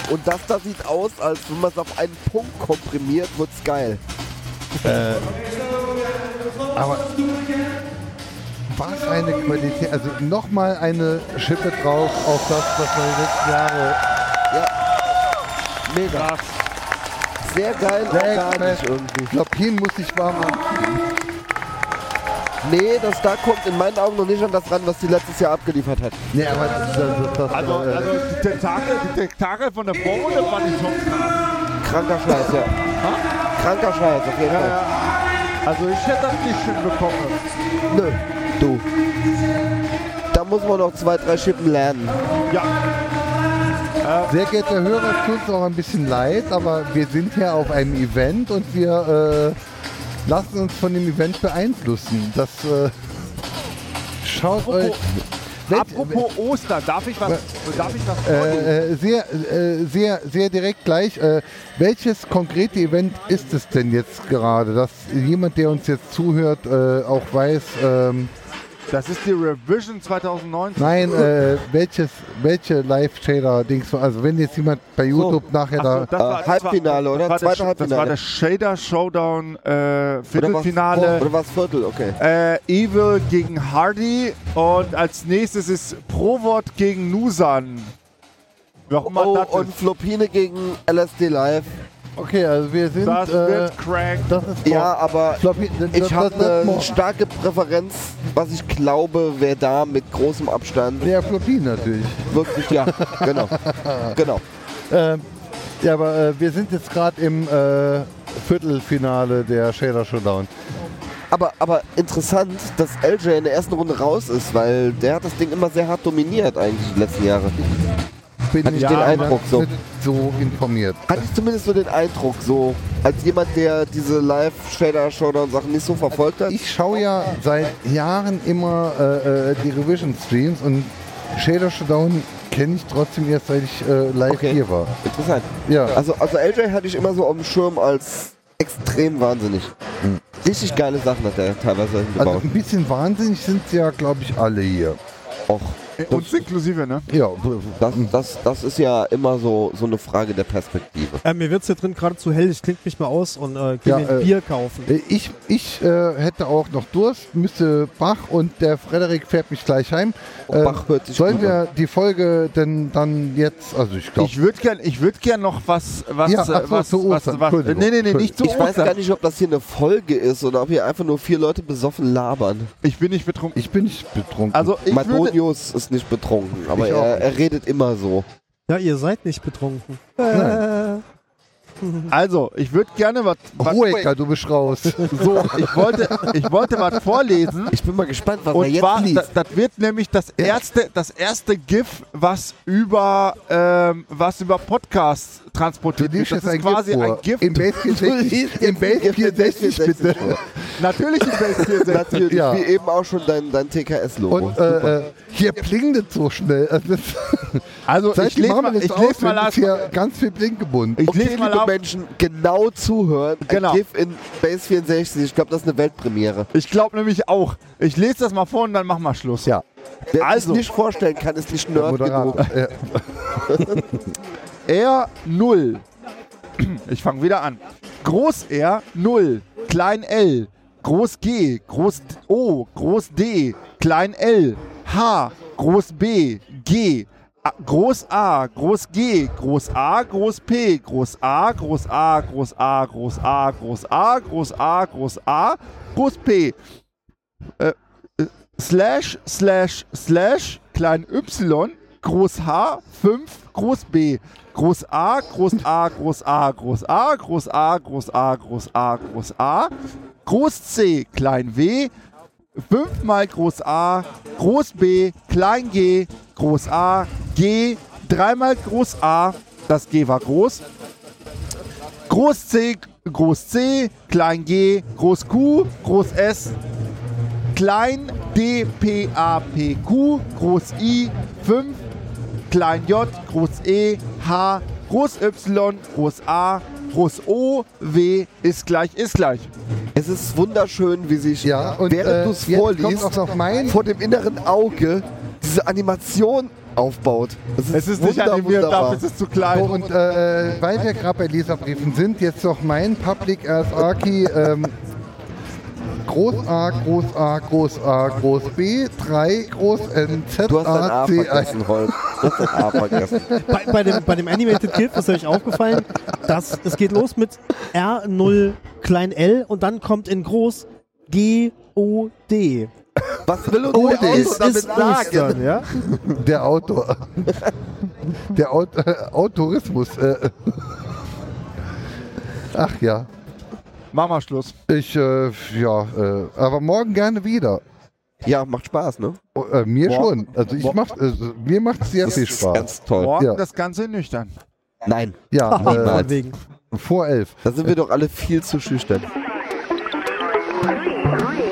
[SPEAKER 3] Und das da sieht aus, als wenn man es auf einen Punkt komprimiert, wird's geil.
[SPEAKER 1] Aber was eine Qualität, also nochmal eine Schippe drauf auf das, was wir die letzten Jahre
[SPEAKER 3] Mega. Sehr geil, organisch irgendwie.
[SPEAKER 1] Floppin muss ich warm machen.
[SPEAKER 3] Nee, das da kommt in meinen Augen noch nicht an das ran, was die letztes Jahr abgeliefert hat.
[SPEAKER 1] Nee, aber das, das, das,
[SPEAKER 2] Also,
[SPEAKER 1] äh,
[SPEAKER 2] also die Tentakel, die Tentakel von der Vorrunde fand ich schon krass.
[SPEAKER 3] Kranker Scheiß, ja. Kranker Scheiß, auf jeden
[SPEAKER 2] Ja,
[SPEAKER 3] Fall.
[SPEAKER 2] ja. Also ich hätte das nicht hinbekommen.
[SPEAKER 3] Nö, du. Da muss man noch zwei, drei Schippen lernen.
[SPEAKER 2] Ja,
[SPEAKER 1] Sehr geehrte Hörer, es tut uns auch ein bisschen leid, aber wir sind hier auf einem Event und wir äh, lassen uns von dem Event beeinflussen. Das äh, schaut euch. Wenn-
[SPEAKER 2] apropos Ostern, darf ich was, darf ich was?
[SPEAKER 1] Äh, äh, sehr, äh, sehr, sehr direkt gleich. Äh, welches konkrete Event ist es denn jetzt gerade, dass jemand, der uns jetzt zuhört, äh, auch weiß, ähm,
[SPEAKER 2] Das ist die Revision 2019.
[SPEAKER 1] nein, äh, welches, welche Live-Shader-Dings, also wenn jetzt jemand bei YouTube nachher
[SPEAKER 2] Ach so,
[SPEAKER 1] da,
[SPEAKER 2] das
[SPEAKER 3] Äh,
[SPEAKER 2] war- das
[SPEAKER 3] Halbfinale,
[SPEAKER 2] war-
[SPEAKER 3] oder?
[SPEAKER 2] Das war,
[SPEAKER 3] Zweite
[SPEAKER 2] der, das war
[SPEAKER 3] Halbfinale.
[SPEAKER 2] der Shader Showdown äh,
[SPEAKER 3] Oder was,
[SPEAKER 2] Viertelfinale.
[SPEAKER 3] oder was Viertel, okay.
[SPEAKER 2] Äh, Evil gegen Hardy und als nächstes ist Provot gegen Nusan.
[SPEAKER 3] Oh,
[SPEAKER 2] das
[SPEAKER 3] und. Flopine gegen LSD Live.
[SPEAKER 1] Okay, also wir sind.
[SPEAKER 2] Das
[SPEAKER 1] äh,
[SPEAKER 2] wird crank.
[SPEAKER 1] das ist
[SPEAKER 3] Ja, aber
[SPEAKER 1] Floppy, das,
[SPEAKER 3] ich habe eine starke Präferenz, was ich glaube, wer da mit großem Abstand
[SPEAKER 1] Der Floppy natürlich.
[SPEAKER 3] wirklich, ja, genau, genau.
[SPEAKER 1] Ähm, ja, aber äh, wir sind jetzt gerade im äh, Viertelfinale der Shader Showdown.
[SPEAKER 3] Aber, aber interessant, dass LJ in der ersten Runde raus ist, weil der hat das Ding immer sehr hart dominiert eigentlich die letzten Jahre.
[SPEAKER 1] Bin
[SPEAKER 3] Hatte ich
[SPEAKER 1] ich
[SPEAKER 3] den Eindruck so.
[SPEAKER 1] nicht so informiert.
[SPEAKER 3] Hatte ich zumindest so den Eindruck, so als jemand, der diese Live-Shader-Showdown-Sachen nicht so verfolgt hat.
[SPEAKER 1] Ich schaue ja seit Jahren immer äh, äh, die Revision-Streams und Shader Showdown kenne ich trotzdem erst, seit ich äh, live
[SPEAKER 3] Okay.
[SPEAKER 1] hier war.
[SPEAKER 3] Interessant.
[SPEAKER 1] Ja,
[SPEAKER 3] Also, also LJ hatte ich immer so auf dem Schirm als extrem wahnsinnig. Richtig geile Sachen hat er teilweise
[SPEAKER 1] also
[SPEAKER 3] hingebaut.
[SPEAKER 1] ein bisschen wahnsinnig sind ja, glaube ich, alle hier.
[SPEAKER 3] Och.
[SPEAKER 2] Uns inklusive, ne?
[SPEAKER 1] Ja,
[SPEAKER 3] Das, das, das ist ja immer so, so eine Frage der Perspektive.
[SPEAKER 6] Äh, mir wird's hier drin gerade zu hell, ich klinge mich mal aus und äh,
[SPEAKER 1] Ja,
[SPEAKER 6] mir ein
[SPEAKER 1] äh,
[SPEAKER 6] Bier kaufen.
[SPEAKER 1] Ich, ich äh, hätte auch noch Durst, müsste Bach und der Frederik fährt mich gleich heim. Äh,
[SPEAKER 3] Bach hört sich
[SPEAKER 1] sollen
[SPEAKER 3] gut
[SPEAKER 1] wir die Folge denn dann jetzt, also ich glaube,
[SPEAKER 2] Ich würde gern, ich würd gern noch was, was,
[SPEAKER 1] Ja,
[SPEAKER 2] äh,
[SPEAKER 1] so,
[SPEAKER 2] was,
[SPEAKER 1] zu
[SPEAKER 2] was,
[SPEAKER 1] Ostern.
[SPEAKER 2] was,
[SPEAKER 1] Entschuldigung.
[SPEAKER 2] nee, nee, nee, nicht zu
[SPEAKER 3] Ich weiß
[SPEAKER 2] Ostern.
[SPEAKER 3] gar nicht, ob das hier eine Folge ist oder ob hier einfach nur vier Leute besoffen labern.
[SPEAKER 2] Ich bin nicht betrunken.
[SPEAKER 1] ich bin nicht betrunken.
[SPEAKER 2] Also ich würde,
[SPEAKER 3] Madonius ist nicht betrunken, aber er, er redet immer so.
[SPEAKER 6] Ja, ihr seid nicht betrunken.
[SPEAKER 1] Nein.
[SPEAKER 2] Also ich würde gerne was,
[SPEAKER 1] Ruhiger, du bist raus.
[SPEAKER 2] so, ich wollte, ich wollte was vorlesen.
[SPEAKER 3] Ich bin mal gespannt, was er
[SPEAKER 2] Und
[SPEAKER 3] jetzt
[SPEAKER 2] zwar,
[SPEAKER 3] liest.
[SPEAKER 2] das, das wird nämlich das erste, das erste GIF, was über, ähm, was über Podcasts transportiert wird. Das ist quasi ein GIF.
[SPEAKER 1] Im Base 64, im Base 64 bitte.
[SPEAKER 2] Natürlich im Base 64.
[SPEAKER 3] Natürlich,
[SPEAKER 1] Ja.
[SPEAKER 3] wie eben auch schon dein, dein TKS-Logo.
[SPEAKER 1] Und äh, äh, hier blinkt es so schnell. Also,
[SPEAKER 2] Also ich lese mal, ich lese mal
[SPEAKER 1] ist
[SPEAKER 2] aus.
[SPEAKER 1] hier ganz viel blinkgebunden.
[SPEAKER 2] Ich
[SPEAKER 3] okay,
[SPEAKER 2] lese mal auf.
[SPEAKER 3] Menschen, genau zuhören.
[SPEAKER 2] Genau.
[SPEAKER 3] Ein GIF in Base 64. Ich glaube, das ist eine Weltpremiere.
[SPEAKER 2] Ich glaube nämlich auch. Ich lese das mal vor und dann machen wir Schluss.
[SPEAKER 1] Ja.
[SPEAKER 3] Wer
[SPEAKER 2] Also.
[SPEAKER 3] sich nicht vorstellen kann, ist nicht nerd genug.
[SPEAKER 1] Moderator. Äh,
[SPEAKER 2] R0. Ich fange wieder an. Groß R 0, klein L, groß G, groß O, groß D, klein L, H, groß B, G, Groß A, groß G, groß A, groß P, groß A, groß A, groß A, groß A, groß A, groß A, groß A, groß P. Äh, äh, slash, slash, slash, klein Y, groß H, 5, groß B. Groß A, Groß A, Groß A, Groß A, Groß A, Groß A, Groß A, Groß A, Groß C, klein w, 5 mal Groß A, Groß B, klein g, Groß A, G, 3 mal Groß A, das G war groß, Groß C, Groß C, klein g, Groß Q, Groß S, klein D, P, A, P, Q, Groß I, 5, klein j, groß E, H, groß Y, groß A, groß O, W ist gleich, ist gleich.
[SPEAKER 3] Es ist wunderschön, wie sich,
[SPEAKER 1] Ja, und
[SPEAKER 3] während
[SPEAKER 1] äh,
[SPEAKER 3] du es vorliest, vor dem inneren Auge diese Animation aufbaut.
[SPEAKER 2] Es ist nicht animiert, dafür ist es zu klein.
[SPEAKER 1] So, und äh, weil wir gerade bei Leserbriefen sind, jetzt noch mein Public RSA Key. Ähm, Groß A, Groß A, Groß A, Groß B, 3, Groß N, Z,
[SPEAKER 3] Du hast dein
[SPEAKER 1] A,
[SPEAKER 3] A
[SPEAKER 1] C,
[SPEAKER 3] vergessen, Holm. Du hast dein A vergessen.
[SPEAKER 6] bei, bei, dem, bei dem Animated GIF ist euch aufgefallen, dass es geht los mit R0 klein l und dann kommt in groß G O D.
[SPEAKER 3] Was will uns
[SPEAKER 1] Oh,
[SPEAKER 3] der
[SPEAKER 1] der
[SPEAKER 3] Auto
[SPEAKER 1] ist-
[SPEAKER 3] damit
[SPEAKER 6] ist
[SPEAKER 3] sagen?
[SPEAKER 6] Ostern, ja?
[SPEAKER 1] Der Autor. Der Aut äh, Autorismus. Äh. Ach ja.
[SPEAKER 2] Mach mal Schluss.
[SPEAKER 1] Ich, äh, ja, äh, aber morgen gerne wieder.
[SPEAKER 3] Ja, macht Spaß, ne?
[SPEAKER 1] Oh, äh, mir
[SPEAKER 2] Morgen-
[SPEAKER 1] schon. Also ich mach, äh, mir macht sehr viel Spaß.
[SPEAKER 3] Ganz toll.
[SPEAKER 2] Morgen
[SPEAKER 1] Ja.
[SPEAKER 2] das Ganze nüchtern.
[SPEAKER 3] Nein,
[SPEAKER 1] Ja, äh,
[SPEAKER 6] wegen.
[SPEAKER 1] vor elf.
[SPEAKER 3] da sind wir doch alle viel zu schüchtern.
[SPEAKER 4] Three,